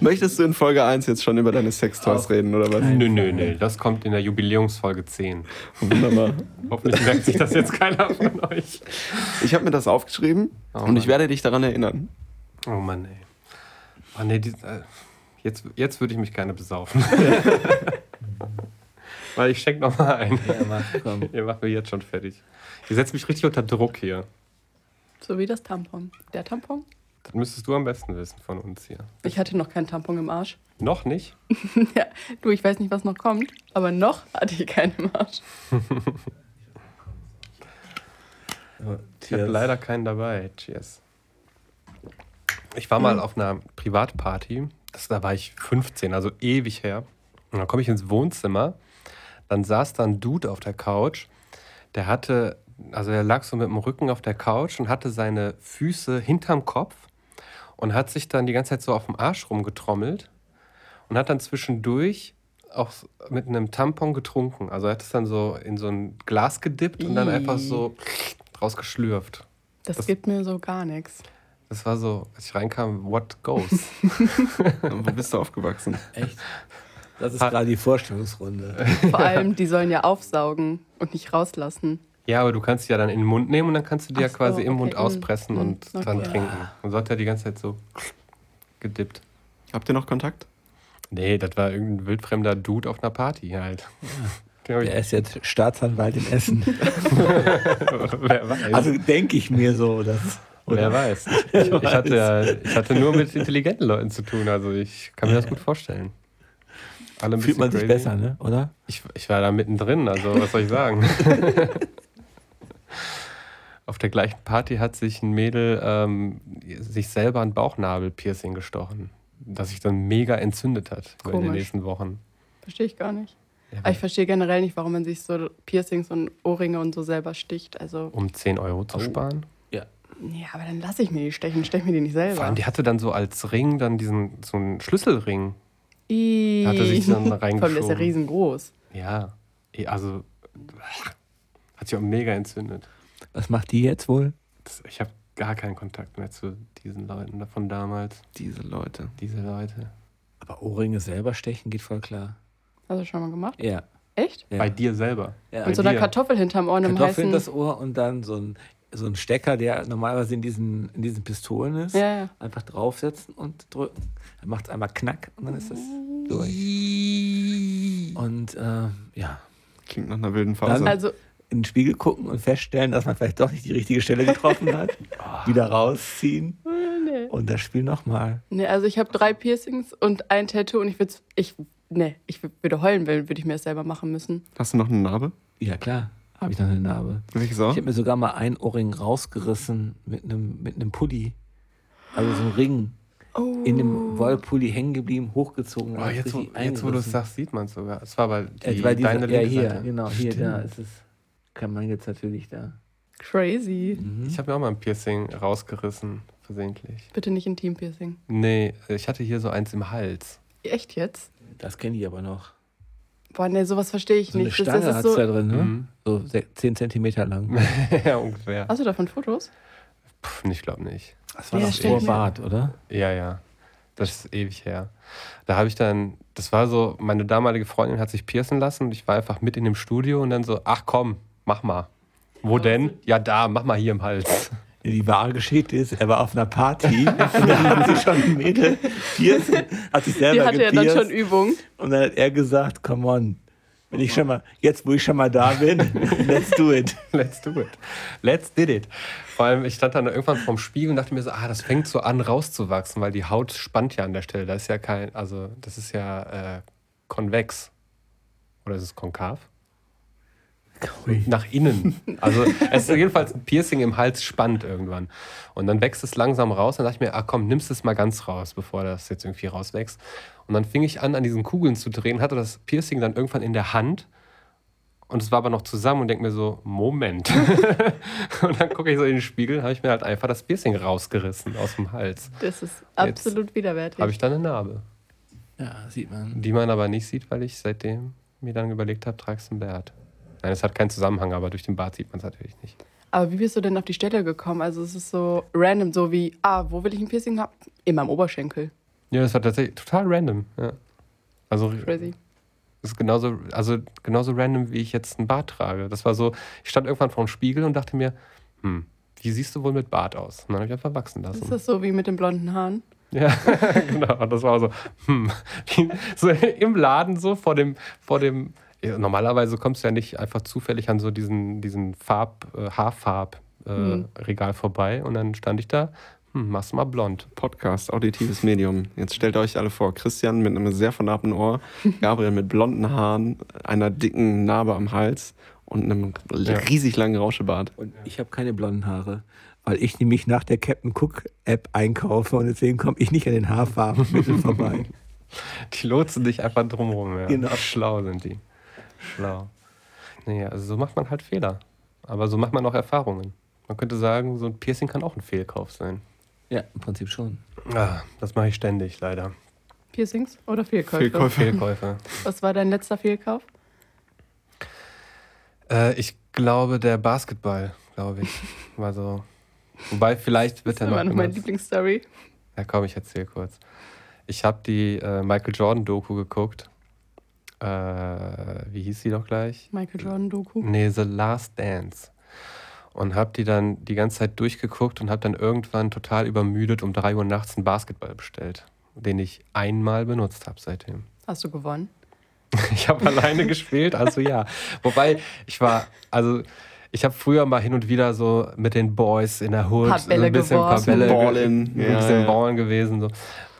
Möchtest du in Folge 1 jetzt schon über deine Sextoys reden, oder was? Nö, nö, nö. Das kommt in der Jubiläumsfolge 10. Wunderbar. Hoffentlich merkt sich das jetzt keiner von euch. Ich habe mir das aufgeschrieben Oh und ich Mann. werde dich daran erinnern. Oh Mann, ey. Oh, nee, die, äh, jetzt, jetzt würde ich mich gerne besaufen. <laughs> Weil ich schenke noch mal ein. Ja, mach, komm. <laughs> Ihr macht mich jetzt schon fertig. Ihr setzt mich richtig unter Druck hier. So wie das Tampon. Der Tampon? Das müsstest du am besten wissen von uns hier. Ich hatte noch keinen Tampon im Arsch. <laughs> Noch nicht? ja, du, ich weiß nicht, was noch kommt, aber noch hatte ich keinen im Arsch. <laughs> Ich habe leider keinen dabei. Cheers. Ich war mal auf einer Privatparty. Das, da war ich 15, also ewig her. Und dann komme ich ins Wohnzimmer. Dann saß da ein Dude auf der Couch. Der hatte, also er lag so mit dem Rücken auf der Couch und hatte seine Füße hinterm Kopf und hat sich dann die ganze Zeit so auf dem Arsch rumgetrommelt und hat dann zwischendurch auch mit einem Tampon getrunken. Also er hat es dann so in so ein Glas gedippt und dann einfach so draus geschlürft. Das, Das- gibt mir so gar nichts. Das war so, als ich reinkam, what goes? <laughs> Wo bist du aufgewachsen? Echt? Das ist gerade die Vorstellungsrunde. Vor allem, die sollen ja aufsaugen und nicht rauslassen. Ja, aber du kannst die ja dann in den Mund nehmen und dann kannst du die ja Ach so, quasi im Mund okay, auspressen mm, und okay. dann trinken. Ja. Und so hat er die ganze Zeit so gedippt. Habt ihr noch Kontakt? Nee, das war irgendein wildfremder Dude auf einer Party halt. <laughs> Den hab ich- Er ist jetzt Staatsanwalt in Essen. <laughs> Wer weiß. Also denke ich mir so. Dass, Wer weiß. Ich, <laughs> ich, ich, hatte, ja- ich hatte nur mit intelligenten Leuten zu tun, also ich kann mir das gut vorstellen. Alle Fühlt man sich crazy. besser, ne? oder? Ich, ich war da mittendrin, also was soll ich sagen? Auf der gleichen Party hat sich ein Mädel ähm, sich selber ein Bauchnabel-Piercing gestochen, das sich dann mega entzündet hat über in den Komisch. nächsten Wochen. Verstehe ich gar nicht. Ja, Aber ich verstehe generell nicht, warum man sich so Piercings und Ohrringe und so selber sticht. Also, um 10 Euro zu Oh. sparen. Ja. ja, aber dann lasse ich mir die stechen, stech mir die nicht Vor selber. allem, die hatte dann so als Ring dann diesen so einen Schlüsselring. Ih. Hat er sich dann <laughs> Vor allem, der ist ja reingeschoben. riesengroß. Ja, eh, also hat sich auch mega entzündet. Was macht die jetzt wohl? Das, ich habe gar keinen Kontakt mehr zu diesen Leuten von damals. Diese Leute. Diese Leute. Aber Ohrringe selber stechen geht voll klar. Hast du schon mal gemacht? Ja. Echt? ja. Bei dir selber. ja. Und so eine dir. Kartoffel hinterm Ohr in einem Kartoffel in heißen... das Ohr und dann so ein, so ein Stecker, der normalerweise in diesen, in diesen Pistolen ist. Ja, ja. Einfach draufsetzen und drücken. Dann macht es einmal Knack und dann ist das durch. Und äh, ja, Klingt nach einer wilden Phase. Dann- Also, in den Spiegel gucken und feststellen, dass man vielleicht doch nicht die richtige Stelle getroffen hat. <laughs> Wieder rausziehen nee. und das Spiel nochmal. Nee, also ich habe drei Piercings und ein Tattoo und ich würde ich nee, ich wür- würde heulen, weil würde ich mir das selber machen müssen. Hast du noch eine Narbe? Ja, klar, habe ich noch eine Narbe. Welches Ich auch? habe mir sogar mal ein Ohrring rausgerissen mit einem, mit einem Pulli. Also so ein Ring Oh. in dem Wollpulli hängen geblieben, hochgezogen. Oh, jetzt, wo, jetzt, wo du es sagst, sieht man es sogar. Es war aber die, Äh, weil diese, deine ja, linke hier, Seite. genau, hier, da Stimmt. ist es. Kann man jetzt natürlich da. Crazy. Mhm. Ich habe mir auch mal ein Piercing rausgerissen, versehentlich. Bitte nicht Intim-Piercing. Nee, ich hatte hier so eins im Hals. Echt jetzt? Das kenne ich aber noch. Boah, nee, sowas verstehe ich So eine nicht. Stange das hat ist es da so, drin, ne? Mhm. So se- 10 Zentimeter lang. <laughs> ja, ungefähr. Hast du davon Fotos? Puh, ich glaube nicht. Das war Ja, doch stell vor Bart, oder? Ja, ja. Das ist ewig her. Da habe ich dann, das war so, meine damalige Freundin hat sich piercen lassen und ich war einfach mit in dem Studio und dann so, ach komm, mach mal. Wo denn? Ja, da, mach mal hier im Hals. Die wahre Geschichte ist, er war auf einer Party und dann hat sich schon ein Mädel piercen, hat sich selber Die hatte ja dann schon Übung. Und dann hat er gesagt, come on, wenn ich schon mal, jetzt wo ich schon mal da bin, <laughs> let's do it. Let's do it. Let's did it. Vor allem, ich stand dann irgendwann vorm Spiegel und dachte mir so, ah, das fängt so an rauszuwachsen, weil die Haut spannt ja an der Stelle. Das ist ja kein, also das ist ja äh, konvex. Oder ist es konkav? Nach innen. Also <laughs> es ist jedenfalls ein Piercing im Hals spannt irgendwann. Und dann wächst es langsam raus. Dann dachte ich mir, ah komm, nimmst es mal ganz raus, bevor das jetzt irgendwie rauswächst. Und dann fing ich an, an diesen Kugeln zu drehen, hatte das Piercing dann irgendwann in der Hand. Und es war aber noch zusammen und denke mir so, Moment. <laughs> <laughs> und dann gucke ich so in den Spiegel, habe ich mir halt einfach das Piercing rausgerissen aus dem Hals. Das ist absolut widerwärtig. Habe ich dann eine Narbe, Ja, sieht man. die man aber nicht sieht, weil ich seitdem mir dann überlegt habe, tragst du einen Bart. Nein, es hat keinen Zusammenhang, aber durch den Bart sieht man es natürlich nicht. Aber wie bist du denn auf die Stelle gekommen? Also es ist so random, so wie, ah, wo will ich ein Piercing haben? In meinem Oberschenkel. Ja, das war tatsächlich total random. Ja. Also Crazy. das ist genauso, also genauso random, wie ich jetzt einen Bart trage. Das war so, ich stand irgendwann vor dem Spiegel und dachte mir, hm, wie siehst du wohl mit Bart aus? Und dann habe ich einfach wachsen lassen. Ist das so wie mit den blonden Haaren? Ja, <laughs> genau. Und das war so, hm, <laughs> so im Laden so vor dem, vor dem. Normalerweise kommst du ja nicht einfach zufällig an so diesen, diesen Farb, äh, Haarfarb äh, Hm. Regal vorbei und dann stand ich da, hm, machst du mal blond. Podcast, auditives Medium. Jetzt stellt euch alle vor, Christian mit einem sehr vernarbten Ohr, <laughs> Gabriel mit blonden Haaren, einer dicken Narbe am Hals und einem Ja. riesig langen Rauschebart. Und ich habe keine blonden Haare, weil ich nämlich nach der Captain Cook App einkaufe und deswegen komme ich nicht an den Haarfarbenmitteln vorbei. <laughs> Die lotsen dich einfach drumherum. Ja. Genau. Schlau sind die. Schlau. Naja, also so macht man halt Fehler. Aber so macht man auch Erfahrungen. Man könnte sagen, so ein Piercing kann auch ein Fehlkauf sein. Ja, im Prinzip schon. Ah, das mache ich ständig, leider. Piercings oder Fehlkäufe? Fehlkäufe. Fehlkäufe. Was war dein letzter Fehlkauf? Äh, ich glaube, der Basketball, glaube ich, war so. Wobei, vielleicht wird Das er ist noch noch meine benutzt. Lieblingsstory. Ja, komm, ich erzähl kurz. Ich habe die äh, Michael Jordan-Doku geguckt. Äh, wie hieß sie doch gleich? Michael Jordan Doku. Nee, The Last Dance. Und habe die dann die ganze Zeit durchgeguckt und habe dann irgendwann total übermüdet um 3 Uhr nachts einen Basketball bestellt, den ich einmal benutzt habe seitdem. Hast du gewonnen? <laughs> Ich habe alleine gespielt, also ja. Wobei, ich war, also ich habe früher mal hin und wieder so mit den Boys in der Hood Paar so ein bisschen paar geworfen. Bälle, Ballen. ein Ja, bisschen ja. ballen gewesen. So.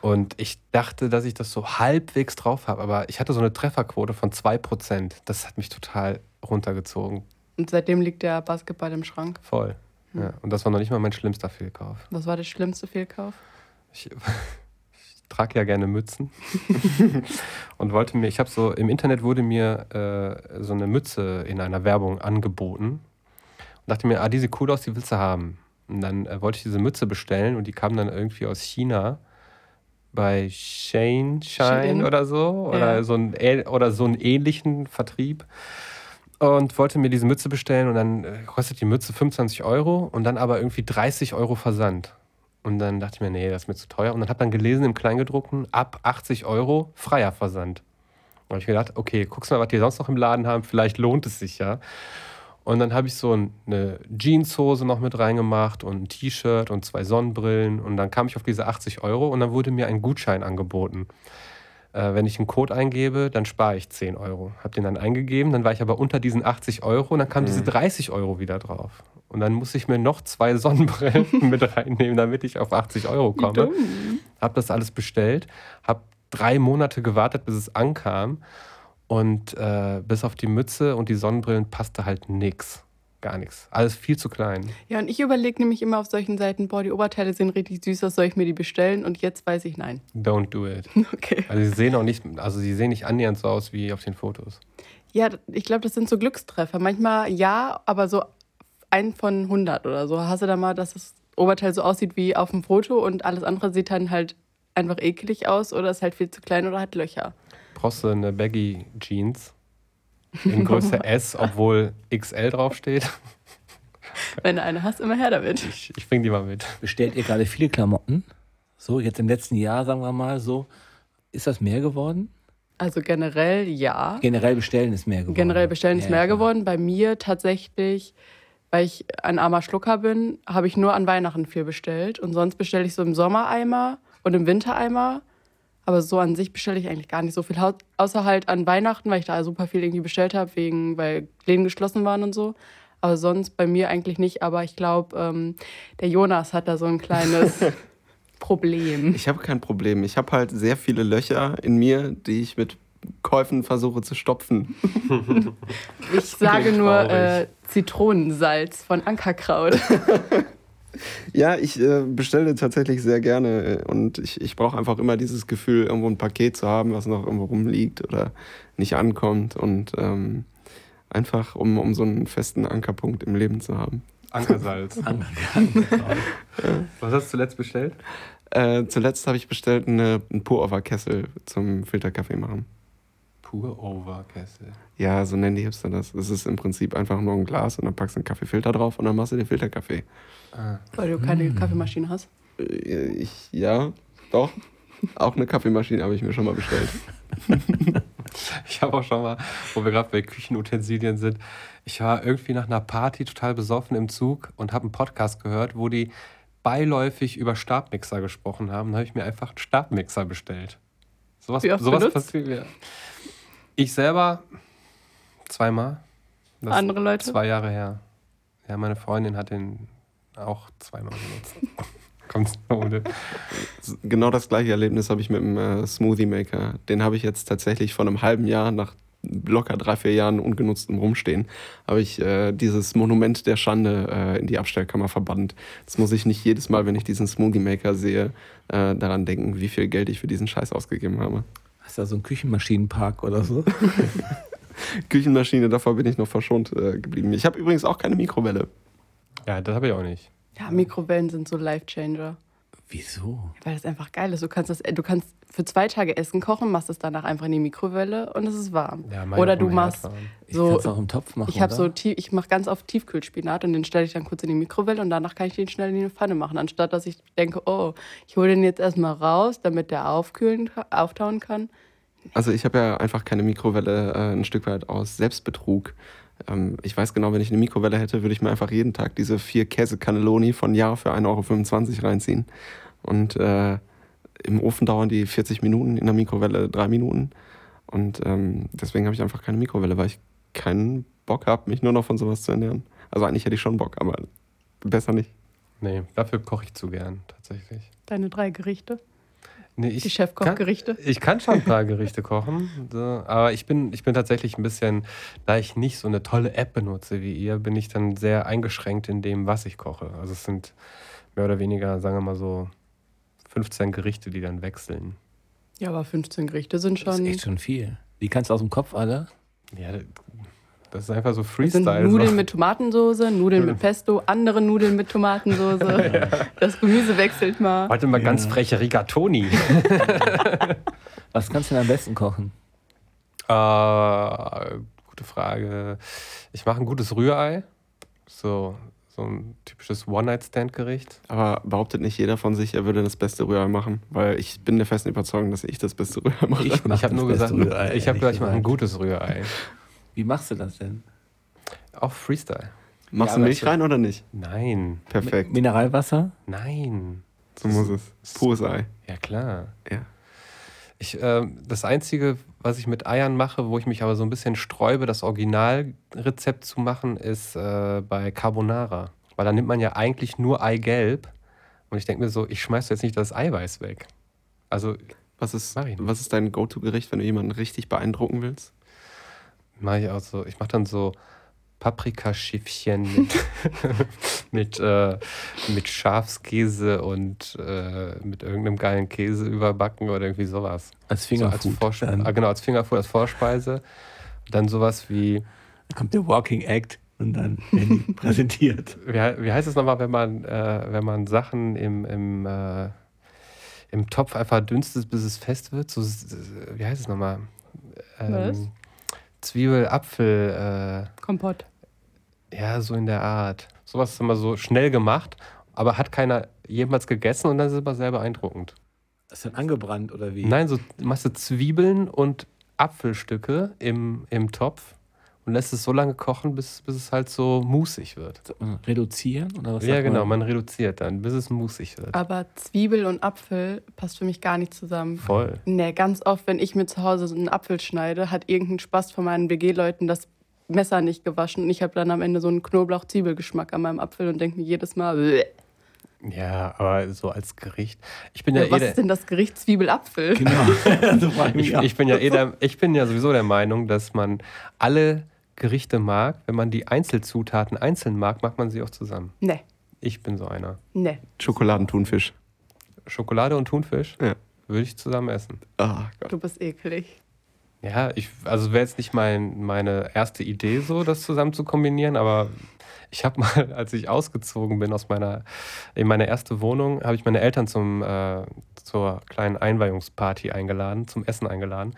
Und ich dachte, dass ich das so halbwegs drauf habe, aber ich hatte so eine Trefferquote von 2%. Das hat mich total runtergezogen. Und seitdem liegt der Basketball im Schrank. Voll. Ja. Und das war noch nicht mal mein schlimmster Fehlkauf. Was war der schlimmste Fehlkauf? Ich, <laughs> ich trage ja gerne Mützen <laughs> und wollte mir, ich habe so, im Internet wurde mir äh, so eine Mütze in einer Werbung angeboten und dachte mir, ah, die sieht cool aus, die willst du haben. Und dann äh, wollte ich diese Mütze bestellen und die kam dann irgendwie aus China bei Shane Shine oder so oder, Ja. so ein, oder so einen ähnlichen Vertrieb. und wollte mir diese Mütze bestellen und dann äh, kostet die Mütze 25 Euro und dann aber irgendwie 30 Euro Versand. Und dann dachte ich mir, nee, das ist mir zu teuer. Und dann habe dann gelesen im Kleingedruckten, ab 80 Euro freier Versand. Und ich mir gedacht, okay, guckst mal, was die sonst noch im Laden haben, vielleicht lohnt es sich ja. Und dann habe ich so eine Jeanshose noch mit reingemacht und ein T-Shirt und zwei Sonnenbrillen. Und dann kam ich auf diese 80 Euro und dann wurde mir ein Gutschein angeboten äh, wenn ich einen Code eingebe, dann spare ich 10 Euro. Habe den dann eingegeben, dann war ich aber unter diesen 80 Euro und dann kamen mhm. diese 30 Euro wieder drauf. Und dann muss ich mir noch zwei <laughs> Sonnenbrillen <laughs> mit reinnehmen, damit ich auf 80 Euro komme. Habe das alles bestellt, habe drei Monate gewartet, bis es ankam. Und äh, bis auf die Mütze und die Sonnenbrillen passte halt nichts gar nichts. Alles viel zu klein. Ja, und ich überlege nämlich immer auf solchen Seiten, boah, die Oberteile sehen richtig süß aus, soll ich mir die bestellen? Und jetzt weiß ich nein. Don't do it. <laughs> Okay. Also sie sehen auch nicht, also sie sehen nicht annähernd so aus wie auf den Fotos. Ja, ich glaube, das sind so Glückstreffer. Manchmal ja, aber so ein von 100 oder so. Hast du da mal, dass das Oberteil so aussieht wie auf dem Foto und alles andere sieht dann halt einfach eklig aus oder ist halt viel zu klein oder hat Löcher. Brauchst du eine Baggy Jeans? <laughs> in Größe S, obwohl XL draufsteht. <laughs> Wenn du eine hast, immer her damit. Ich, ich bring die mal mit. Bestellt ihr gerade viele Klamotten? So, jetzt im letzten Jahr, sagen wir mal so. Ist das mehr geworden? Also generell ja. Generell bestellen ist mehr geworden. Generell bestellen ist ja, mehr geworden. Bei mir tatsächlich, weil ich ein armer Schlucker bin, habe ich nur an Weihnachten viel bestellt. Und sonst bestelle ich so im Sommereimer und im Wintereimer. Aber so an sich bestelle ich eigentlich gar nicht so viel, außer halt an Weihnachten, weil ich da super viel irgendwie bestellt habe, wegen, weil Läden geschlossen waren und so. Aber sonst bei mir eigentlich nicht. Aber ich glaube, ähm, der Jonas hat da so ein kleines <laughs> Problem. Ich habe kein Problem. Ich habe halt sehr viele Löcher in mir, die ich mit Käufen versuche zu stopfen. <laughs> ich sage nur äh, Zitronensalz von Ankerkraut. <laughs> Ja, ich äh, bestelle tatsächlich sehr gerne äh, und ich, ich brauche einfach immer dieses Gefühl, irgendwo ein Paket zu haben, was noch irgendwo rumliegt oder nicht ankommt und ähm, einfach, um, um so einen festen Ankerpunkt im Leben zu haben. Ankersalz. <laughs> Was hast du zuletzt bestellt? Äh, zuletzt habe ich bestellt eine, einen Pour-Over-Kessel zum Filterkaffee machen. Pour-Over-Kessel? Ja, so nennen die Hipster das. Das ist im Prinzip einfach nur ein Glas und dann packst du einen Kaffeefilter drauf und dann machst du den Filterkaffee. Ah. Weil du keine hm. Kaffeemaschine hast? Äh, ich, ja, doch. Auch eine Kaffeemaschine habe ich mir schon mal bestellt. <laughs> ich habe auch schon mal, wo wir gerade bei Küchenutensilien sind, ich war irgendwie nach einer Party total besoffen im Zug und habe einen Podcast gehört, wo die beiläufig über Stabmixer gesprochen haben. Da habe ich mir einfach einen Stabmixer bestellt. Sowas, Wie sowas passiert mir. Ich selber zweimal. Das Andere Leute? Zwei Jahre her. Ja, meine Freundin hat den auch zweimal benutzt. <laughs> Kommst ohne. Genau das gleiche Erlebnis habe ich mit dem äh, Smoothie Maker. Den habe ich jetzt tatsächlich vor einem halben Jahr nach locker drei, vier Jahren ungenutztem Rumstehen, habe ich äh, dieses Monument der Schande äh, in die Abstellkammer verbannt. Jetzt muss ich nicht jedes Mal, wenn ich diesen Smoothie Maker sehe, äh, daran denken, wie viel Geld ich für diesen Scheiß ausgegeben habe. Hast du da so einen Küchenmaschinenpark oder so? <laughs> Küchenmaschine, davor bin ich noch verschont äh, geblieben. Ich habe übrigens auch keine Mikrowelle. Ja, das habe ich auch nicht. Ja, Mikrowellen sind so Life-Changer. Wieso? Weil das einfach geil ist. Du kannst, das, du kannst für zwei Tage Essen kochen, machst es danach einfach in die Mikrowelle und es ist warm. Ja, oder du machst so. Ich auch im Topf machen. Ich habe so, ich mache ganz oft Tiefkühlspinat und den stelle ich dann kurz in die Mikrowelle und danach kann ich den schnell in die Pfanne machen, anstatt dass ich denke, oh, ich hole den jetzt erstmal raus, damit der aufkühlen, auftauen kann. Also ich habe ja einfach keine Mikrowelle, äh, ein Stück weit aus Selbstbetrug. Ähm, ich weiß genau, wenn ich eine Mikrowelle hätte, würde ich mir einfach jeden Tag diese vier Käse-Cannelloni von Jahr für 1,25 Euro reinziehen. Und äh, im Ofen dauern die 40 Minuten, in der Mikrowelle drei Minuten. Und ähm, deswegen habe ich einfach keine Mikrowelle, weil ich keinen Bock habe, mich nur noch von sowas zu ernähren. Also eigentlich hätte ich schon Bock, aber besser nicht. Nee, dafür koche ich zu gern, tatsächlich. Deine drei Gerichte? Nee, ich die Chefkochgerichte? Ich kann schon ein paar Gerichte kochen, so, aber ich bin, ich bin tatsächlich ein bisschen, da ich nicht so eine tolle App benutze wie ihr, bin ich dann sehr eingeschränkt in dem, was ich koche. Also es sind mehr oder weniger, sagen wir mal so, 15 Gerichte, die dann wechseln. Ja, aber 15 Gerichte sind schon. Das ist echt schon viel. Die kannst du aus dem Kopf alle? Ja, das ist einfach so Freestyle. Das sind Nudeln so. mit Tomatensoße, Nudeln mit <laughs> Pesto, andere Nudeln mit Tomatensoße. <laughs> ja. Das Gemüse wechselt mal. Heute mal ja. ganz freche Rigatoni. <laughs> Was kannst du denn am besten kochen? Äh, gute Frage. Ich mache ein gutes Rührei. So, so ein typisches One-Night-Stand-Gericht. Aber behauptet nicht jeder von sich, er würde das beste Rührei machen? Weil ich bin der festen Überzeugung, dass ich das beste Rührei mache. Ich Ich habe nur gesagt, Rührei, ich habe ehrlich gesagt, ich mache ein gutes Rührei. Wie machst du das denn? Auch Freestyle. Machst Ja, du Milch rein oder nicht? Nein, Perfekt. Mineralwasser? nein. So muss es. Pures Ei. Ja, klar. Ja. Ich, ähm, das Einzige, was ich mit Eiern mache, wo ich mich aber so ein bisschen sträube, das Originalrezept zu machen, ist äh, bei Carbonara. Weil da nimmt man ja eigentlich nur Eigelb. Und ich denke mir so, ich schmeiß jetzt nicht das Eiweiß weg. Also Was ist, was ist dein Go-To-Gericht, wenn du jemanden richtig beeindrucken willst? Mache ich auch so, ich mache dann so Paprikaschiffchen mit, <laughs> <laughs> mit, äh, mit Schafskäse und äh, mit irgendeinem geilen Käse überbacken oder irgendwie sowas. Als So als Fingerfood. Dann ah, genau, als Fingerfood, als Vorspeise. Dann sowas wie, kommt der Walking Act und dann <laughs> präsentiert. wie, he- wie heißt es nochmal, wenn man, äh, wenn man Sachen im, im, äh, im Topf einfach dünstet, bis es fest wird? So, wie heißt es nochmal? Was? Ähm, Zwiebel, Apfel, Kompott. äh, ja, so in der Art. Sowas ist immer so schnell gemacht, aber hat keiner jemals gegessen und dann ist es aber sehr beeindruckend. Ist dann angebrannt oder wie? Nein, so machst du Zwiebeln und Apfelstücke im, im Topf und lässt es so lange kochen, bis, bis es halt so musig wird. Man Reduzieren oder was ja, sagt genau, man reduziert dann, bis es musig wird. Aber Zwiebel und Apfel passt für mich gar nicht zusammen. Voll. Nee, ganz oft, wenn ich mir zu Hause so einen Apfel schneide, hat irgendein Spaß von meinen WG-Leuten das Messer nicht gewaschen und ich habe dann am Ende so einen Knoblauch-Zwiebelgeschmack an meinem Apfel und denke mir jedes Mal, "Bleh." Ja, aber so als Gericht. Ich bin ja, ja, eh was der, ist denn das Gericht Zwiebel-Apfel? Genau. <laughs> <laughs> ich, ich bin ja eh der, ich bin ja sowieso der Meinung, dass man alle Gerichte mag. Wenn man die Einzelzutaten einzeln mag, mag man sie auch zusammen. Nee, Ich bin so einer. nee. Schokoladenthunfisch. Schokolade und Thunfisch Ja. würde ich zusammen essen. Ah, Gott. Du bist eklig. Ja, ich, also wäre jetzt nicht mein, meine erste Idee, so das zusammen zu kombinieren, aber ich habe mal, <laughs> als ich ausgezogen bin aus meiner, in meine erste Wohnung, habe ich meine Eltern zum, äh, zur kleinen Einweihungsparty eingeladen, zum Essen eingeladen.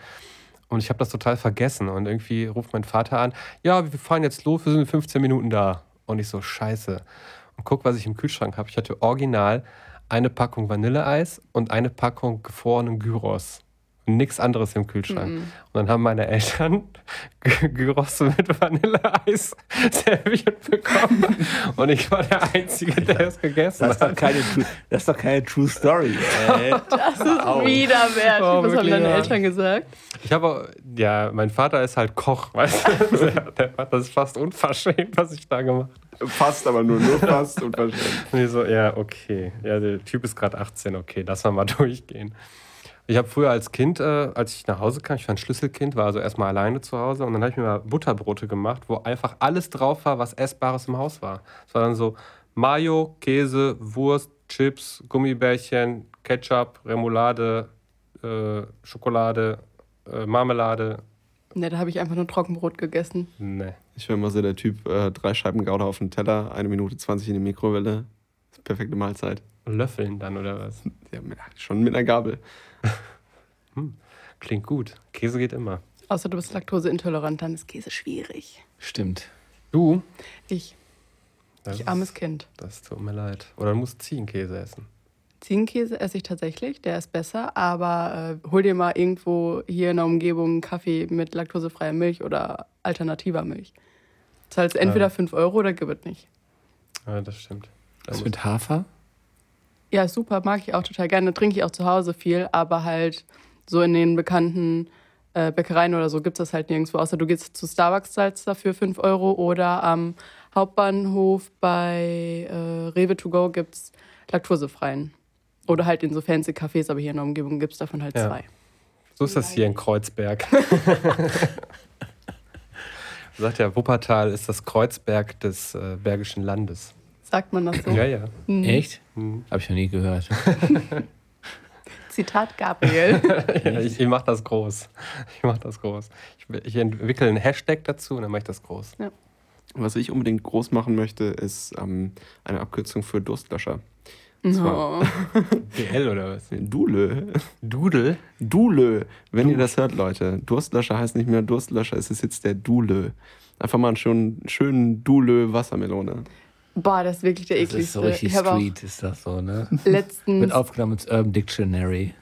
Und ich habe das total vergessen. Und irgendwie ruft mein Vater an, ja, wir fahren jetzt los, wir sind in 15 Minuten da. Und ich so, scheiße. Und guck, was ich im Kühlschrank habe. Ich hatte original eine Packung Vanilleeis und eine Packung gefrorenen Gyros. Nichts anderes im Kühlschrank. Mhm. Und dann haben meine Eltern <laughs> Gy- Gyros mit Vanilleeis <laughs> serviert bekommen. Und ich war der Einzige, der es gegessen Das ist doch hat. keine True, das ist doch keine True Story. Ey. <laughs> Das ist widerwärtig. Oh, Was haben deine ja. Eltern gesagt? Ich habe, auch- ja, mein Vater ist halt Koch, weißt du? Der, der, das ist fast unverschämt, was ich da gemacht habe. Fast, aber nur, nur fast verständlich. Und ich so, ja, okay. Ja, der Typ ist gerade 18, okay, lass mal mal durchgehen. Ich habe früher als Kind, äh, als ich nach Hause kam, ich war ein Schlüsselkind, war also erstmal alleine zu Hause und dann habe ich mir mal Butterbrote gemacht, wo einfach alles drauf war, was Essbares im Haus war. Es war dann so Mayo, Käse, Wurst, Chips, Gummibärchen, Ketchup, Remoulade, äh, Schokolade, äh, Marmelade. Ne, da habe ich einfach nur Trockenbrot gegessen. Ne. Ich bin immer so der Typ, äh, drei Scheiben Gouda auf den Teller, eine Minute 20 in die Mikrowelle. Perfekte Mahlzeit. Löffeln dann oder was? Ja, schon mit einer Gabel. Klingt gut. Käse geht immer. Außer du bist laktoseintolerant, dann ist Käse schwierig. Stimmt. Du? Ich, Das ich armes ist- Kind. Das tut mir leid. Oder du musst Ziegenkäse essen. Ziegenkäse esse ich tatsächlich, der ist besser, aber äh, hol dir mal irgendwo hier in der Umgebung einen Kaffee mit laktosefreier Milch oder alternativer Milch. Zahlst entweder Ja. 5 Euro oder gibt es nicht. Ja, das stimmt. Da Was mit Hafer? Ja, super, mag ich auch total gerne. Trinke ich auch zu Hause viel, aber halt so in den bekannten äh, Bäckereien oder so gibt es das halt nirgendwo. Außer du gehst zu Starbucks, zahlst dafür 5 Euro oder am Hauptbahnhof bei äh, Rewe to go gibt es laktosefreien. Oder halt in so fancy Cafés, aber hier in der Umgebung gibt es davon halt Ja. zwei. so ist das hier in Kreuzberg. <laughs> Sagt ja, Wuppertal ist das Kreuzberg des äh, Bergischen Landes. Sagt man das so? Ja, ja. Mhm. Echt? Hm. Habe ich noch nie gehört. <laughs> Zitat Gabriel. <laughs> ja ich ich mache das groß. Ich mache das groß. Ich, ich entwickle einen Hashtag dazu und dann mache ich das groß. Was ich unbedingt groß machen möchte, ist ähm, eine Abkürzung für Durstlöscher. zwar- Oh. <laughs> DL oder was? Dule. Dudel? Dule. Wenn ihr das hört, Leute. Durstlöscher heißt nicht mehr Durstlöscher, es ist jetzt der Dule. Einfach mal einen schönen, schönen Dule Wassermelone. Boah, das ist wirklich der Das ist ekligste. so richtig ich habe auch Street, ist das so, ne? letztens, Wird aufgenommen ins Urban Dictionary.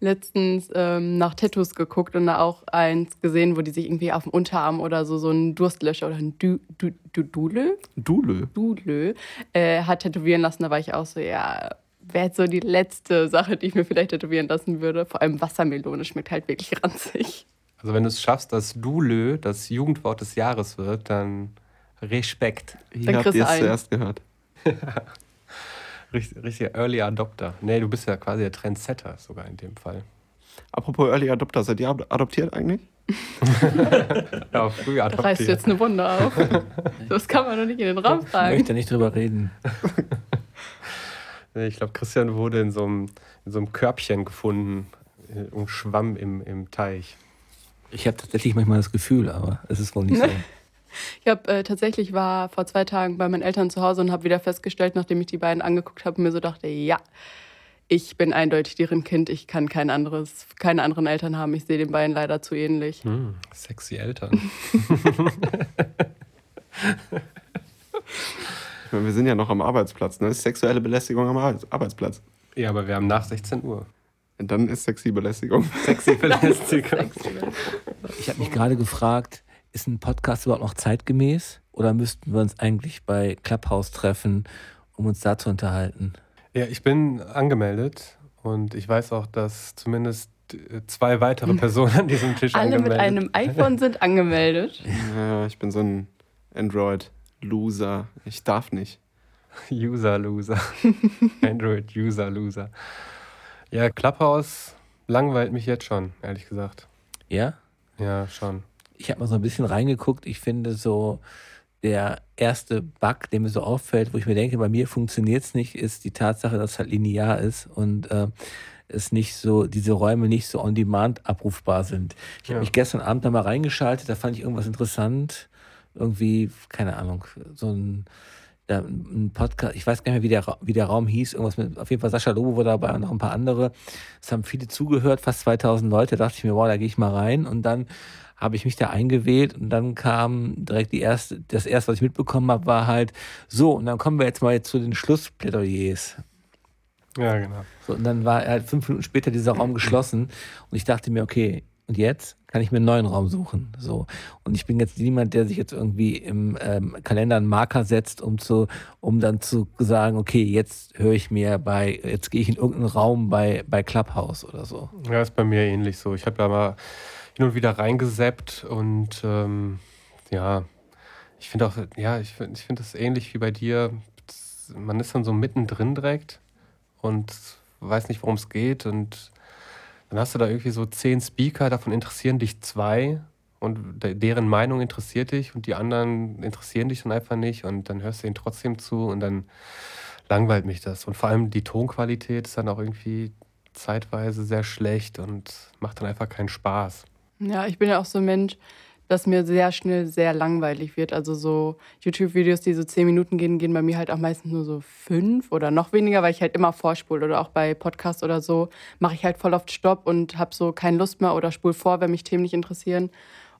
letztens ähm, nach Tattoos geguckt und da auch eins gesehen, wo die sich irgendwie auf dem Unterarm oder so so einen Durstlöscher oder ein du, du, du, Dule, Dule. Dule äh, hat tätowieren lassen. Da war ich auch so, ja, wäre jetzt so die letzte Sache, die ich mir vielleicht tätowieren lassen würde. Vor allem Wassermelone schmeckt halt wirklich <laughs> ranzig. Also wenn du es schaffst, dass Dulö das Jugendwort des Jahres wird, dann Respekt. Hier Dann habt kriegst ihr du es einen. zuerst gehört. <laughs> Richtig, richtiger Early Adopter. Nee, du bist ja quasi der Trendsetter sogar in dem Fall. Apropos Early Adopter, seid ihr ad- adoptiert eigentlich? <laughs> Ja, früh Da reißt du adoptiert. jetzt eine Wunde auf. <laughs> Das kann man doch nicht in den Raum Ich fragen. möchte nicht drüber reden. Ich glaube, Christian wurde in so einem, in so einem Körbchen gefunden äh, und schwamm im, im Teich. Ich habe tatsächlich manchmal das Gefühl, aber es ist wohl nicht so. Ich habe äh, tatsächlich war vor zwei Tagen bei meinen Eltern zu Hause und habe wieder festgestellt, nachdem ich die beiden angeguckt habe, und mir so dachte, ja, ich bin eindeutig deren Kind. Ich kann kein anderes, keine anderen Eltern haben. Ich sehe den beiden leider zu ähnlich. Hm, sexy Eltern. <laughs> Wir sind ja noch am Arbeitsplatz, ne? Ist sexuelle Belästigung am Ar- Arbeitsplatz. Ja, aber wir haben nach 16 Uhr. Und dann ist sexy Belästigung. Sexy <laughs> Belästigung. Ich habe mich gerade gefragt, ist ein Podcast überhaupt noch zeitgemäß? Oder müssten wir uns eigentlich bei Clubhouse treffen, um uns da zu unterhalten? Ja, ich bin angemeldet und ich weiß auch, dass zumindest äh, zwei weitere <laughs> Personen an diesem Tisch Alle mit angemeldet einem iPhone sind angemeldet. <laughs> Ja, ich bin so ein Android-Loser. Ich darf nicht. <laughs> User Loser. Android User Loser. Ja, Clubhouse langweilt mich jetzt schon, ehrlich gesagt. Ja? Ja, schon. Ich habe mal so ein bisschen reingeguckt. Ich finde so, der erste Bug, der mir so auffällt, wo ich mir denke, bei mir funktioniert es nicht, ist die Tatsache, dass es halt linear ist und äh, es nicht so, diese Räume nicht so on demand abrufbar sind. Ich Ja. habe mich gestern Abend da mal reingeschaltet, da fand ich irgendwas interessant. Irgendwie, keine Ahnung, so ein, da, ein Podcast, ich weiß gar nicht mehr, wie der, wie der Raum hieß, irgendwas mit, auf jeden Fall Sascha Lobo war dabei und noch ein paar andere. Es haben viele zugehört, fast 2000 Leute, da dachte ich mir, wow, da gehe ich mal rein und dann habe ich mich da eingewählt und dann kam direkt die erste, das erste, was ich mitbekommen habe, war halt so, und dann kommen wir jetzt mal zu den Schlussplädoyers. Ja, genau. So, und dann war halt fünf Minuten später dieser Raum geschlossen und ich dachte mir, okay, und jetzt kann ich mir einen neuen Raum suchen. So. Und ich bin jetzt niemand, der sich jetzt irgendwie im ähm, Kalender einen Marker setzt, um zu, um dann zu sagen, okay, jetzt höre ich mir bei, jetzt gehe ich in irgendeinen Raum bei, bei Clubhouse oder so. Ja, ist bei mir ähnlich so. Ich habe da mal hin und wieder reingeseppt und ähm, ja, ich finde auch, ja, ich finde ich find das ähnlich wie bei dir. Man ist dann so mittendrin direkt und weiß nicht, worum es geht und dann hast du da irgendwie so zehn Speaker, davon interessieren dich zwei und de deren Meinung interessiert dich und die anderen interessieren dich dann einfach nicht und dann hörst du ihnen trotzdem zu und dann langweilt mich das. Und vor allem die Tonqualität ist dann auch irgendwie zeitweise sehr schlecht und macht dann einfach keinen Spaß. Ja, ich bin ja auch so ein Mensch, dass mir sehr schnell sehr langweilig wird. Also so YouTube-Videos, die so zehn Minuten gehen, gehen bei mir halt auch meistens nur so fünf oder noch weniger, weil ich halt immer vorspule. Oder auch bei Podcasts oder so mache ich halt voll oft Stopp und habe so keine Lust mehr oder spule vor, wenn mich Themen nicht interessieren.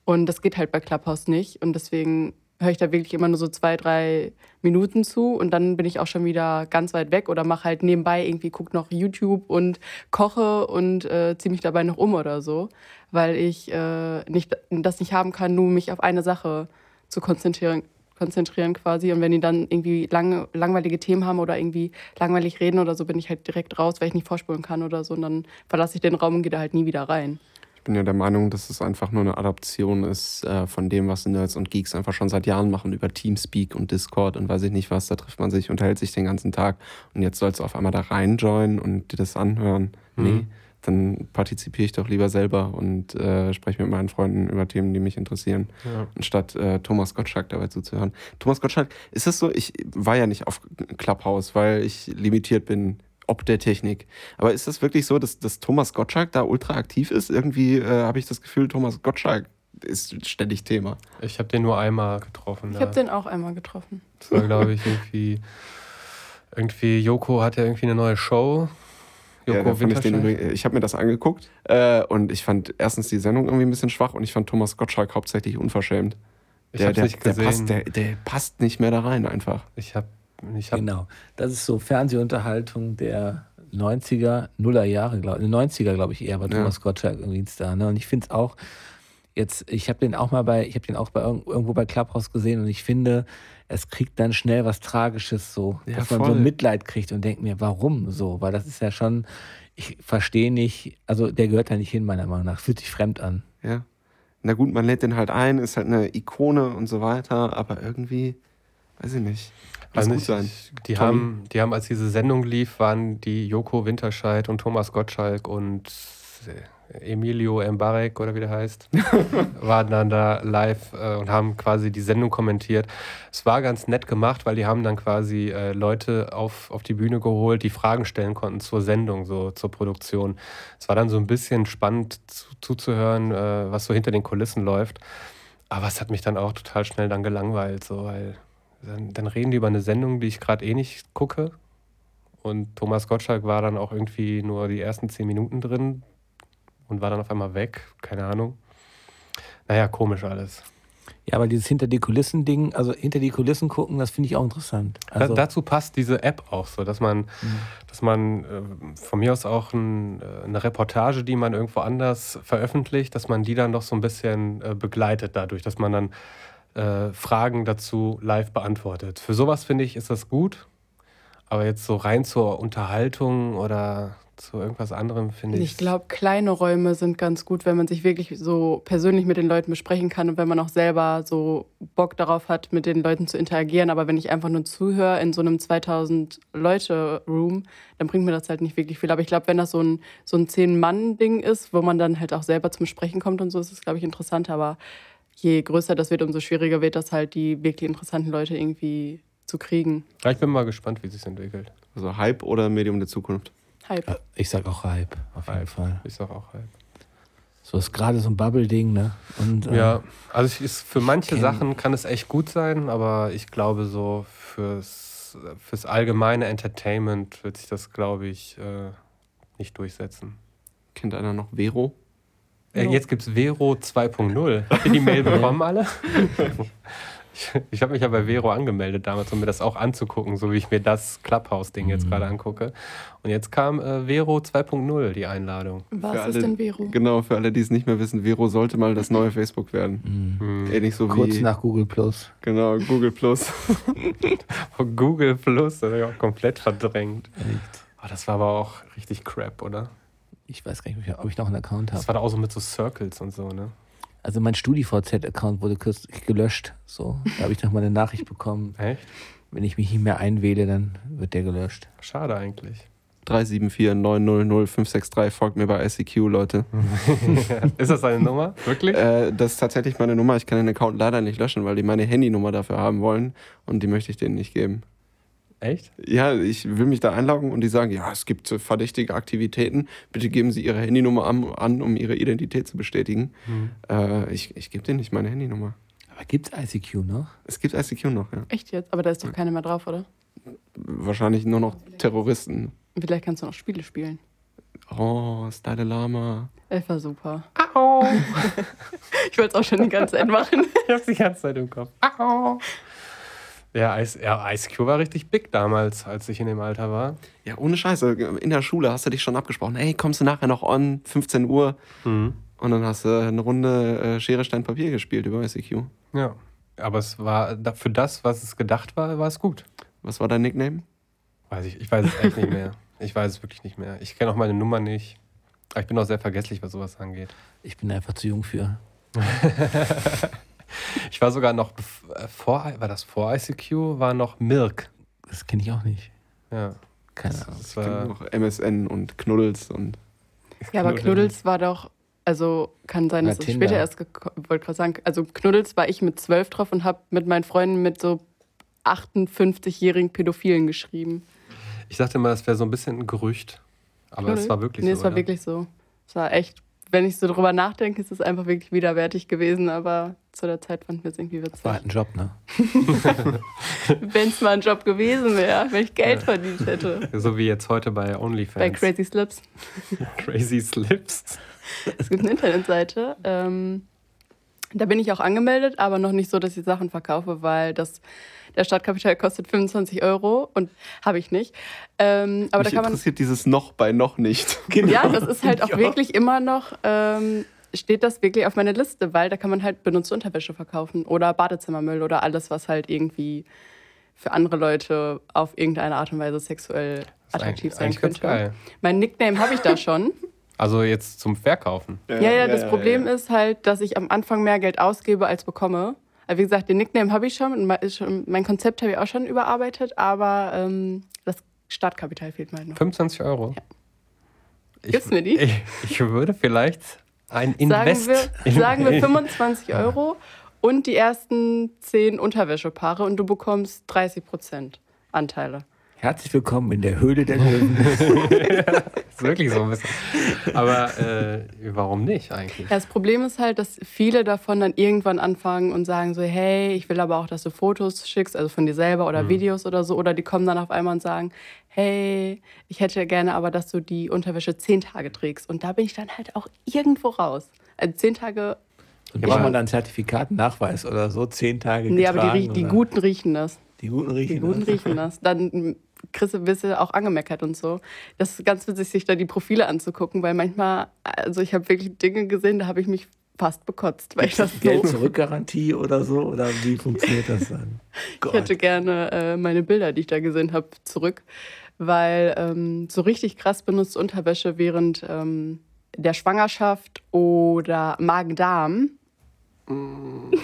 Und das geht halt bei Clubhouse nicht. Und deswegen höre ich da wirklich immer nur so zwei, drei Minuten zu und dann bin ich auch schon wieder ganz weit weg oder mache halt nebenbei irgendwie, gucke noch YouTube und koche und äh, ziehe mich dabei noch um oder so, weil ich äh, nicht, das nicht haben kann, nur mich auf eine Sache zu konzentrieren, konzentrieren quasi. Und wenn die dann irgendwie lange, langweilige Themen haben oder irgendwie langweilig reden oder so, bin ich halt direkt raus, weil ich nicht vorspulen kann oder so. Und dann verlasse ich den Raum und gehe da halt nie wieder rein. Ich bin ja der Meinung, dass es einfach nur eine Adaption ist äh, von dem, was Nerds und Geeks einfach schon seit Jahren machen über Teamspeak und Discord und weiß ich nicht was. Da trifft man sich, unterhält sich den ganzen Tag und jetzt sollst du auf einmal da reinjoinen und dir das anhören. Mhm. Nee, dann partizipiere ich doch lieber selber und äh, spreche mit meinen Freunden über Themen, die mich interessieren, Ja. anstatt äh, Thomas Gottschalk dabei zuzuhören. Thomas Gottschalk, ist es so? Ich war ja nicht auf Clubhouse, weil ich limitiert bin ob der Technik. Aber ist das wirklich so, dass, dass Thomas Gottschalk da ultra aktiv ist? Irgendwie äh, habe ich das Gefühl, Thomas Gottschalk ist ständig Thema. Ich habe den nur einmal getroffen. Ich habe den auch einmal getroffen. Das war, glaube ich, irgendwie Irgendwie, Joko hat ja irgendwie eine neue Show. Ja, Joko fand ich den ich habe mir das angeguckt äh, und ich fand erstens die Sendung irgendwie ein bisschen schwach und ich fand Thomas Gottschalk hauptsächlich unverschämt. Ich Der, hab's der, nicht der, gesehen. passt, der, der passt nicht mehr da rein einfach. Ich habe ich Genau. Das ist so Fernsehunterhaltung der 90er, Nuller Jahre, glaube ich. 90er, glaube ich, eher, war Ja. Thomas Gottschalk irgendwie ein Star. Ne? Und ich finde es auch, jetzt, ich habe den auch mal bei, ich habe den auch bei irg- irgendwo bei Clubhouse gesehen und ich finde, es kriegt dann schnell was Tragisches so, Ja, dass man so voll. Mitleid kriegt und denkt mir, warum so? Weil das ist ja schon, ich verstehe nicht, also der gehört da nicht hin, meiner Meinung nach. Fühlt sich fremd an. Ja. Na gut, man lädt den halt ein, ist halt eine Ikone und so weiter, aber irgendwie, weiß ich nicht. Muss Also gut sein. Die Tommy. haben, die haben, als diese Sendung lief, waren die Joko Winterscheid und Thomas Gottschalk und Emilio Mbarek oder wie der heißt, <laughs> waren dann da live äh, und haben quasi die Sendung kommentiert. Es war ganz nett gemacht, weil die haben dann quasi äh, Leute auf, auf die Bühne geholt, die Fragen stellen konnten zur Sendung, so zur Produktion. Es war dann so ein bisschen spannend zu, zuzuhören, äh, was so hinter den Kulissen läuft. Aber es hat mich dann auch total schnell dann gelangweilt, so, weil dann, dann reden die über eine Sendung, die ich gerade eh nicht gucke. Und Thomas Gottschalk war dann auch irgendwie nur die ersten zehn Minuten drin und war dann auf einmal weg. Keine Ahnung. Naja, komisch alles. Ja, aber dieses hinter die Kulissen Ding, also hinter die Kulissen gucken, das finde ich auch interessant. Da, Also, dazu passt diese App auch so, dass man, dass man äh, von mir aus auch ein, äh, eine Reportage, die man irgendwo anders veröffentlicht, dass man die dann doch so ein bisschen äh, begleitet dadurch, dass man dann äh, Fragen dazu live beantwortet. Für sowas finde ich, ist das gut. Aber jetzt so rein zur Unterhaltung oder zu irgendwas anderem finde ich. Ich glaube, kleine Räume sind ganz gut, wenn man sich wirklich so persönlich mit den Leuten besprechen kann und wenn man auch selber so Bock darauf hat, mit den Leuten zu interagieren. Aber wenn ich einfach nur zuhöre in so einem 2000-Leute-Room, dann bringt mir das halt nicht wirklich viel. Aber ich glaube, wenn das so ein, so ein Zehn-Mann-Ding ist, wo man dann halt auch selber zum Sprechen kommt und so, ist es, glaube ich, interessanter. Aber je größer das wird, umso schwieriger wird das halt, die wirklich interessanten Leute irgendwie zu kriegen. Ja, ich bin mal gespannt, wie sich entwickelt. Also Hype oder Medium der Zukunft. Hype. ich sag auch Hype, auf jeden Hype. Fall. Ich sag auch halt. So ist gerade so ein Bubble-Ding, ne? Und, äh, Ja, also ich, ist, für manche Sachen kann es echt gut sein, aber ich glaube so fürs, fürs allgemeine Entertainment wird sich das, glaube ich, äh, nicht durchsetzen. Kennt einer noch Vero? Äh, jetzt gibt es Vero 2.0. Habt ihr die Mail <laughs> bekommen alle? Ich, ich habe mich ja bei Vero angemeldet damals, um mir das auch anzugucken, so wie ich mir das Clubhouse-Ding jetzt Mhm. gerade angucke. Und jetzt kam äh, Vero 2.0, die Einladung. Was Für ist alle- denn Vero? Genau, für alle, die es nicht mehr wissen, Vero sollte mal das neue Facebook werden. mh. Hm. Ähnlich so Kurz wie nach Google Plus. genau, Google Plus. <laughs> Google Plus, das habe ich auch komplett verdrängt. Oh, das war aber auch richtig crap, oder? Ich weiß gar nicht, ob ich noch einen Account Das habe. war da auch so mit so Circles und so, ne? Also mein StudiVZ-Account wurde kürzlich gelöscht. So, da habe ich noch mal eine Nachricht bekommen. Echt? Wenn ich mich nicht mehr einwähle, dann wird der gelöscht. Schade eigentlich. 374 900 563 folgt mir bei ICQ, Leute. <laughs> Ist das deine Nummer? Wirklich? Äh, das ist tatsächlich meine Nummer. Ich kann den Account leider nicht löschen, weil die meine Handynummer dafür haben wollen und die möchte ich denen nicht geben. Echt? Ja, ich will mich da einloggen und die sagen, ja, es gibt so verdächtige Aktivitäten. Bitte geben Sie Ihre Handynummer an, an um Ihre Identität zu bestätigen. Hm. Äh, ich ich gebe denen nicht meine Handynummer. Aber gibt's ICQ noch? Es gibt ICQ noch, ja. Echt jetzt? Aber da ist doch keiner mehr drauf, oder? Wahrscheinlich nur noch Terroristen. Vielleicht kannst du noch Spiele spielen. Oh, Style Lama. Das war super. Au! <laughs> Ich wollte es auch schon die ganze Zeit machen. Ich hab's die ganze Zeit im Kopf. Au! Ja, Ice, ja, IceQ war richtig big damals, als ich in dem Alter war. Ja, ohne Scheiße. In der Schule hast du dich schon abgesprochen. Hey, kommst du nachher noch on? 15 Uhr. Mhm. Und dann hast du eine Runde äh, Schere, Stein, Papier gespielt über ICQ. Ja. Aber es war für das, was es gedacht war, war es gut. Was war dein Nickname? Weiß ich, ich weiß es echt nicht mehr. Ich weiß es wirklich nicht mehr. Ich kenne auch meine Nummer nicht. Aber ich bin auch sehr vergesslich, was sowas angeht. Ich bin einfach zu jung für. <laughs> Ich war sogar noch äh, vor, war das vor ICQ, war noch Milk. Das kenne ich auch nicht. Ja. Keine Das, Ahnung. das war, noch MSN und Knuddels und Ja, aber Knuddels. War doch, also kann sein, dass es später erst, wollte gerade sagen, also Knuddels war ich mit zwölf drauf und habe mit meinen Freunden mit so 58-jährigen Pädophilen geschrieben. ich dachte immer, das wäre so ein bisschen ein Gerücht. Aber es Knuddel? war wirklich nee, so. es war oder? wirklich so. Es war echt wenn ich so drüber nachdenke, ist es einfach wirklich widerwärtig gewesen, aber zu der Zeit fanden wir es irgendwie witzig. War halt ein Job, ne? <laughs> wenn es mal ein Job gewesen wäre, wenn ich Geld verdient hätte. So wie jetzt heute bei OnlyFans. Bei Crazy Slips. <laughs> Crazy Slips. Es gibt eine Internetseite. Ähm, da bin ich auch angemeldet, aber noch nicht so, dass ich Sachen verkaufe, weil das der Startkapital kostet 25 Euro und habe ich nicht. Ähm, aber Mich da kann man. interessiert dieses noch bei noch nicht. <laughs> Ja, das ist halt auch wirklich immer noch. Ähm, steht das wirklich auf meiner Liste, weil da kann man halt benutzte Unterwäsche verkaufen oder Badezimmermüll oder alles, was halt irgendwie für andere Leute auf irgendeine Art und Weise sexuell attraktiv sein könnte. geil. Mein Nickname habe ich da <laughs> schon. Also jetzt zum Verkaufen. Ja, ja, das Problem ist halt, dass ich am Anfang mehr Geld ausgebe als bekomme. Also wie gesagt, den Nickname habe ich schon, und mein- Konzept habe ich auch schon überarbeitet, aber ähm, das Startkapital fehlt mir halt noch. 25 Euro. Ich, Gibst mir die? Ich, <laughs> ich würde vielleicht ein Sagen Invest. wir, sagen wir <laughs> 25 Euro und die ersten 10 Unterwäschepaare und du bekommst 30 Prozent Anteile. Herzlich willkommen in der Höhle der Löwen. <laughs> ist wirklich so ein bisschen. Aber äh, warum nicht eigentlich? Ja, das Problem ist halt, dass viele davon dann irgendwann anfangen und sagen so, hey, ich will aber auch, dass du Fotos schickst, also von dir selber oder Videos oder so. Oder die kommen dann auf einmal und sagen, hey, ich hätte gerne aber, dass du die Unterwäsche zehn Tage trägst. Und da bin ich dann halt auch irgendwo raus. Also zehn Tage, Und Ja, braucht aber- man dann ein Zertifikat, Nachweis oder so, zehn Tage nee, aber die, getragen die Guten riechen das. Die guten riechen. Die Guten das. riechen das. Dann du bist du auch angemeckert und so. Das ist ganz witzig, sich da die Profile anzugucken, weil manchmal, also ich habe wirklich Dinge gesehen, da habe ich mich fast bekotzt, weil ich das so Geld zurück Garantie oder so? Oder wie funktioniert das dann? <laughs> Ich hätte gerne äh, meine Bilder, die ich da gesehen habe, zurück, weil ähm, so richtig krass benutzte Unterwäsche während ähm, der Schwangerschaft oder Magen-Darm. <laughs>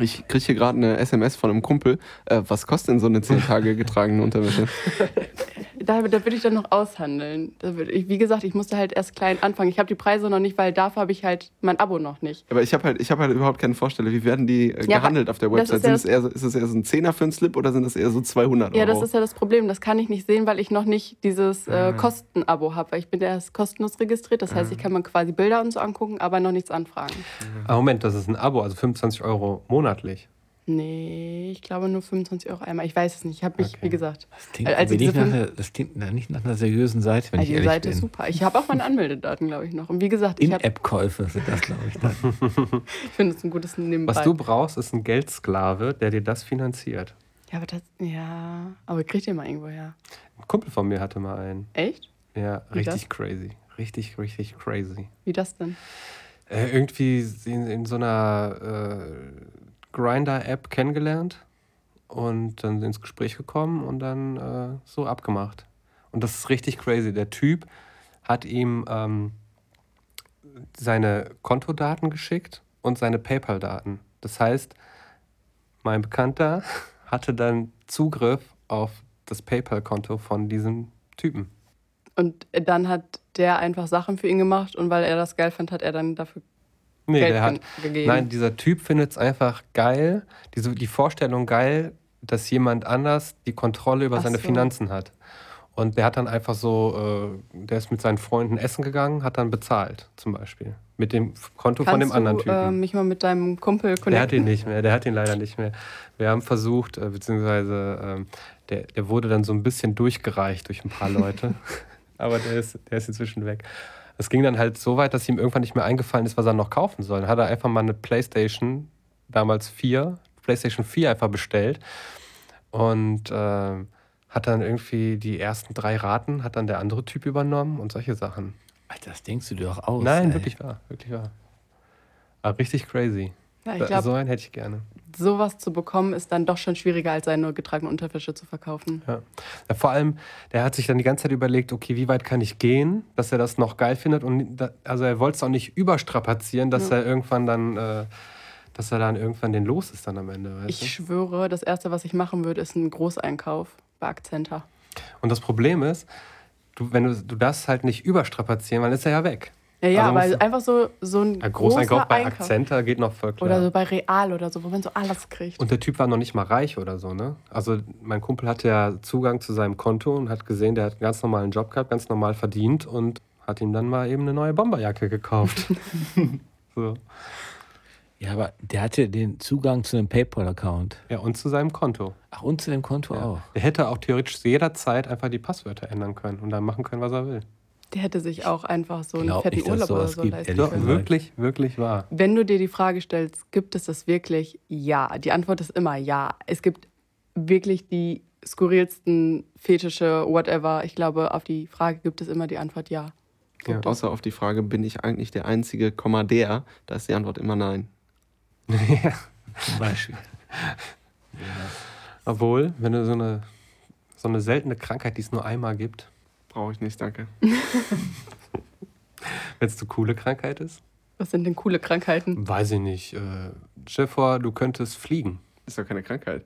Ich kriege hier gerade eine SMS von einem Kumpel. Äh, was kostet denn so eine 10 Tage getragene Unterwäsche? <laughs> Da, da würde ich dann noch aushandeln. Da würd ich, wie gesagt, ich musste halt erst klein anfangen. Ich habe die Preise noch nicht, weil dafür habe ich halt mein Abo noch nicht. Aber ich habe halt, ich hab halt überhaupt keine Vorstellung, wie werden die äh, Ja, gehandelt auf der das Website? ist ja Sind es eher, so- ist es eher so ein Zehner für einen Slip oder sind es eher so 200 Euro? Ja, das ist ja das Problem. Das kann ich nicht sehen, weil ich noch nicht dieses äh, Kostenabo habe. Weil ich bin ja erst kostenlos registriert. Das heißt, ich kann mir quasi Bilder und so angucken, aber noch nichts anfragen. Ah, Moment, das ist ein Abo, also 25 Euro monatlich. Nee, ich glaube nur 25 Euro einmal. Ich weiß es nicht. Ich habe mich, Okay. wie gesagt, Das klingt, Als ich nicht diese nach, einer- das klingt nicht nach einer seriösen Seite, wenn Also ich die ehrlich Seite ist super. Ich habe auch meine Anmeldedaten, glaube ich, noch. Und wie gesagt, In-App-Käufe sind das, glaube ich. Dann. <laughs> ich finde es ein gutes Nebenbei. Was du brauchst, ist ein Geldsklave, der dir das finanziert. Ja, aber das, ja, aber kriegt ihr mal irgendwo her. Ein Kumpel von mir hatte mal einen. Echt? Ja, Wie richtig crazy. Richtig, richtig crazy. Wie das denn? Äh, irgendwie in, in so einer äh, Grinder-App kennengelernt und dann ins Gespräch gekommen und dann äh, so abgemacht. Und das ist richtig crazy. Der Typ hat ihm ähm, seine Kontodaten geschickt und seine PayPal-Daten. Das heißt, mein Bekannter <laughs> hatte dann Zugriff auf das PayPal-Konto von diesem Typen. Und dann hat der einfach Sachen für ihn gemacht und weil er das geil fand, hat er dann dafür Nee, Geld der hat, ge- gegeben. Nein, dieser Typ findet es einfach geil, diese, die Vorstellung geil, dass jemand anders die Kontrolle über Ach seine so. Finanzen hat. Und der hat dann einfach so, äh, der ist mit seinen Freunden essen gegangen, hat dann bezahlt, zum Beispiel. Mit dem Konto von dem Kannst anderen du Typen. äh, mich mal mit deinem Kumpel connecten? Der hat ihn nicht mehr, der hat ihn leider nicht mehr. Wir haben versucht, äh, beziehungsweise ähm, der, der wurde dann so ein bisschen durchgereicht durch ein paar Leute. <laughs> Aber der ist, der ist inzwischen weg. Es ging dann halt so weit, dass ihm irgendwann nicht mehr eingefallen ist, was er noch kaufen soll. Dann hat er einfach mal eine Playstation, damals 4, Playstation 4 einfach bestellt. Und ähm, hat dann irgendwie die ersten drei Raten, hat dann der andere Typ übernommen und solche Sachen. Alter, das denkst du dir doch aus. Nein, ey. wirklich wahr, wirklich wahr. Aber richtig crazy. Ja, ich Da- glaube, so einen hätte ich gerne. sowas zu bekommen ist dann doch schon schwieriger, als seine getragene Unterwäsche zu verkaufen. Ja. Ja, vor allem, der hat sich dann die ganze Zeit überlegt, okay, wie weit kann ich gehen, dass er das noch geil findet. Und da, also er wollte es auch nicht überstrapazieren, dass Ja. er irgendwann dann, äh, dass er dann irgendwann den los ist dann am Ende. Ich schwöre, das Erste, was ich machen würde, ist ein Großeinkauf bei Akzenta. du? Und das Problem ist, du, wenn du, du darfst halt nicht überstrapazieren, weil dann ist er ja weg. Ja, ja, Also aber einfach so, so ein Ein Großeinkauf großer bei Einkauf. Akzenta geht noch voll klar. Oder so bei Real oder so, wo man so alles kriegt. Und der Typ war noch nicht mal reich oder so, ne? Also mein Kumpel hatte ja Zugang zu seinem Konto und hat gesehen, der hat einen ganz normalen Job gehabt, ganz normal verdient und hat ihm dann mal eben eine neue Bomberjacke gekauft. <laughs> so. Ja, aber der hatte den Zugang zu einem PayPal-Account. Ja, und zu seinem Konto. Ach, und zu dem Konto auch. Er hätte auch theoretisch jederzeit einfach die Passwörter ändern können und dann machen können, was er will. Der hätte sich auch einfach so einen Glaub fetten nicht, Urlaub oder so gibt, leisten können. gesagt. wirklich, wirklich wahr. Wenn du dir die Frage stellst, gibt es das wirklich? Ja. Die Antwort ist immer ja. Es gibt wirklich die skurrilsten Fetische, whatever. Ich glaube, auf die Frage gibt es immer die Antwort ja. Ja. Außer auf die Frage, bin ich eigentlich der einzige Komma der? Da ist die Antwort immer nein. <laughs> Zum Beispiel. Obwohl, wenn du so eine, so eine seltene Krankheit, die es nur einmal gibt, Brauche ich nicht, danke. <laughs> wenn es eine coole Krankheit ist, Was sind denn coole Krankheiten? weiß ich nicht. Äh, vor, du könntest fliegen. Ist doch keine Krankheit.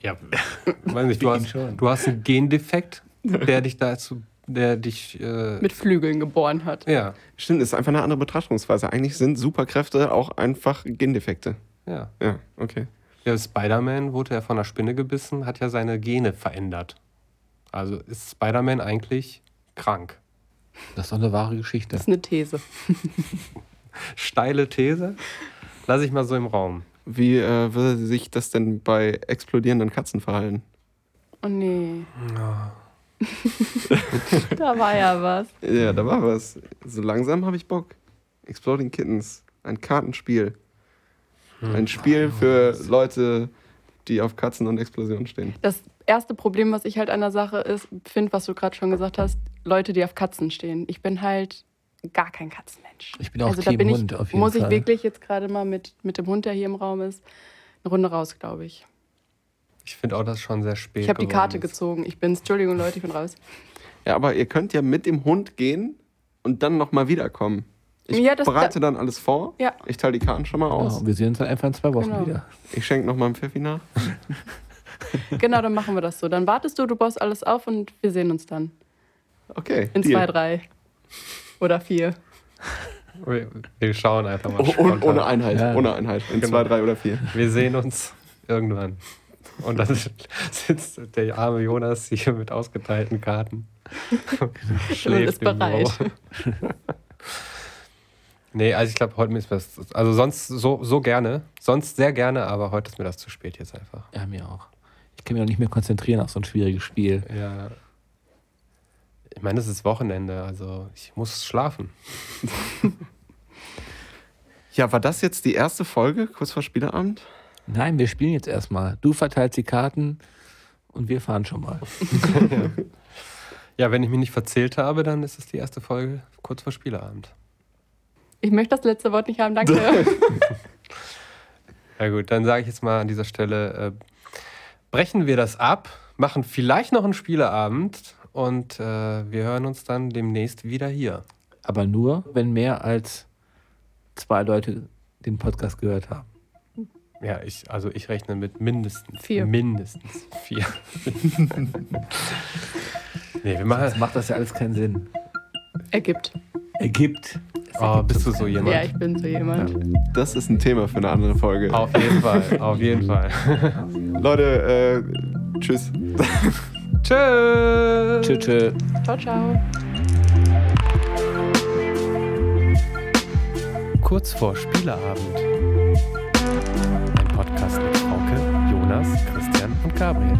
Ja, <laughs> weiß nicht, du hast, schon. du hast einen Gendefekt, der dich dazu, der dich, äh, Mit Flügeln geboren hat. ja, Stimmt, ist einfach eine andere Betrachtungsweise. Eigentlich sind Superkräfte auch einfach Gendefekte. ja. Ja, okay. Ja, Spider-Man wurde ja von einer Spinne gebissen, hat ja seine Gene verändert. Also ist Spider-Man eigentlich krank. Das ist doch eine wahre Geschichte. Das ist eine These. <laughs> Steile These, lasse ich mal so im Raum. Wie äh, würde sich das denn bei explodierenden Katzen verhalten? Oh nee. <laughs> da war ja was. Ja, da war was. So langsam habe ich Bock. Exploding Kittens. Ein Kartenspiel. Ein Spiel für Leute, die auf Katzen und Explosionen stehen. Das erste Problem, was ich halt an der Sache ist, finde, was du gerade schon gesagt hast, Leute, die auf Katzen stehen. Ich bin halt gar kein Katzenmensch. Ich bin auch also da Team bin Hund ich, auf jeden muss Fall. ich wirklich jetzt gerade mal mit, mit dem Hund, der hier im Raum ist, eine Runde raus, glaube ich. Ich finde auch, das schon sehr spät. Ich habe die Karte ist. gezogen. Ich bin's. Entschuldigung, Leute, ich bin raus. <laughs> Ja, aber ihr könnt ja mit dem Hund gehen und dann nochmal wiederkommen. Ich Ja, das- bereite dann alles vor. Ja. Ich teile die Karten schon mal aus. und wir sehen uns dann einfach in zwei Wochen Genau. wieder. Ich schenke nochmal einen Pfeffi nach. <laughs> <laughs> Genau, dann machen wir das so. Dann wartest du, du baust alles auf und wir sehen uns dann. Okay. In Deal. zwei, drei oder vier. Wir, schauen einfach mal. Oh, ohne, spontan. ohne Einheit. Ja. Ohne Einheit. In Genau. zwei, drei oder vier. Wir sehen uns irgendwann. Und dann <laughs> sitzt der arme Jonas hier mit ausgeteilten Karten. <laughs> ist im bereit. Nee, also ich glaube, heute ist das. Also sonst so, so gerne. Sonst sehr gerne, aber heute ist mir das zu spät jetzt einfach. Ja, mir auch. Ich kann mich auch nicht mehr konzentrieren auf so ein schwieriges Spiel. Ja. Ich meine, es ist Wochenende, also ich muss schlafen. <laughs> Ja, war das jetzt die erste Folge, kurz vor Spieleabend? Nein, wir spielen jetzt erstmal. Du verteilst die Karten und wir fahren schon mal. <laughs> Ja, wenn ich mich nicht verzählt habe, dann ist es die erste Folge kurz vor Spieleabend. Ich möchte das letzte Wort nicht haben, danke. <laughs> Ja gut, dann sage ich jetzt mal an dieser Stelle, äh, brechen wir das ab, machen vielleicht noch einen Spieleabend und äh, wir hören uns dann demnächst wieder hier. Aber nur, wenn mehr als zwei Leute den Podcast gehört haben. Ja, ich, also ich rechne mit mindestens Vier. Mindestens vier. <laughs> nee, wir Sonst machen. macht das ja alles keinen Sinn. Ergibt. Ergibt. Oh, bist du so jemand? Ja, ich bin so jemand. Das ist ein Thema für eine andere Folge. Auf jeden Fall, auf jeden Fall. <laughs> Leute, äh, tschüss. <laughs> Tschüss. Tschö, tschö. Ciao, ciao. Kurz vor Spieleabend. Ein Podcast mit Frauke, Jonas, Christian und Gabriel.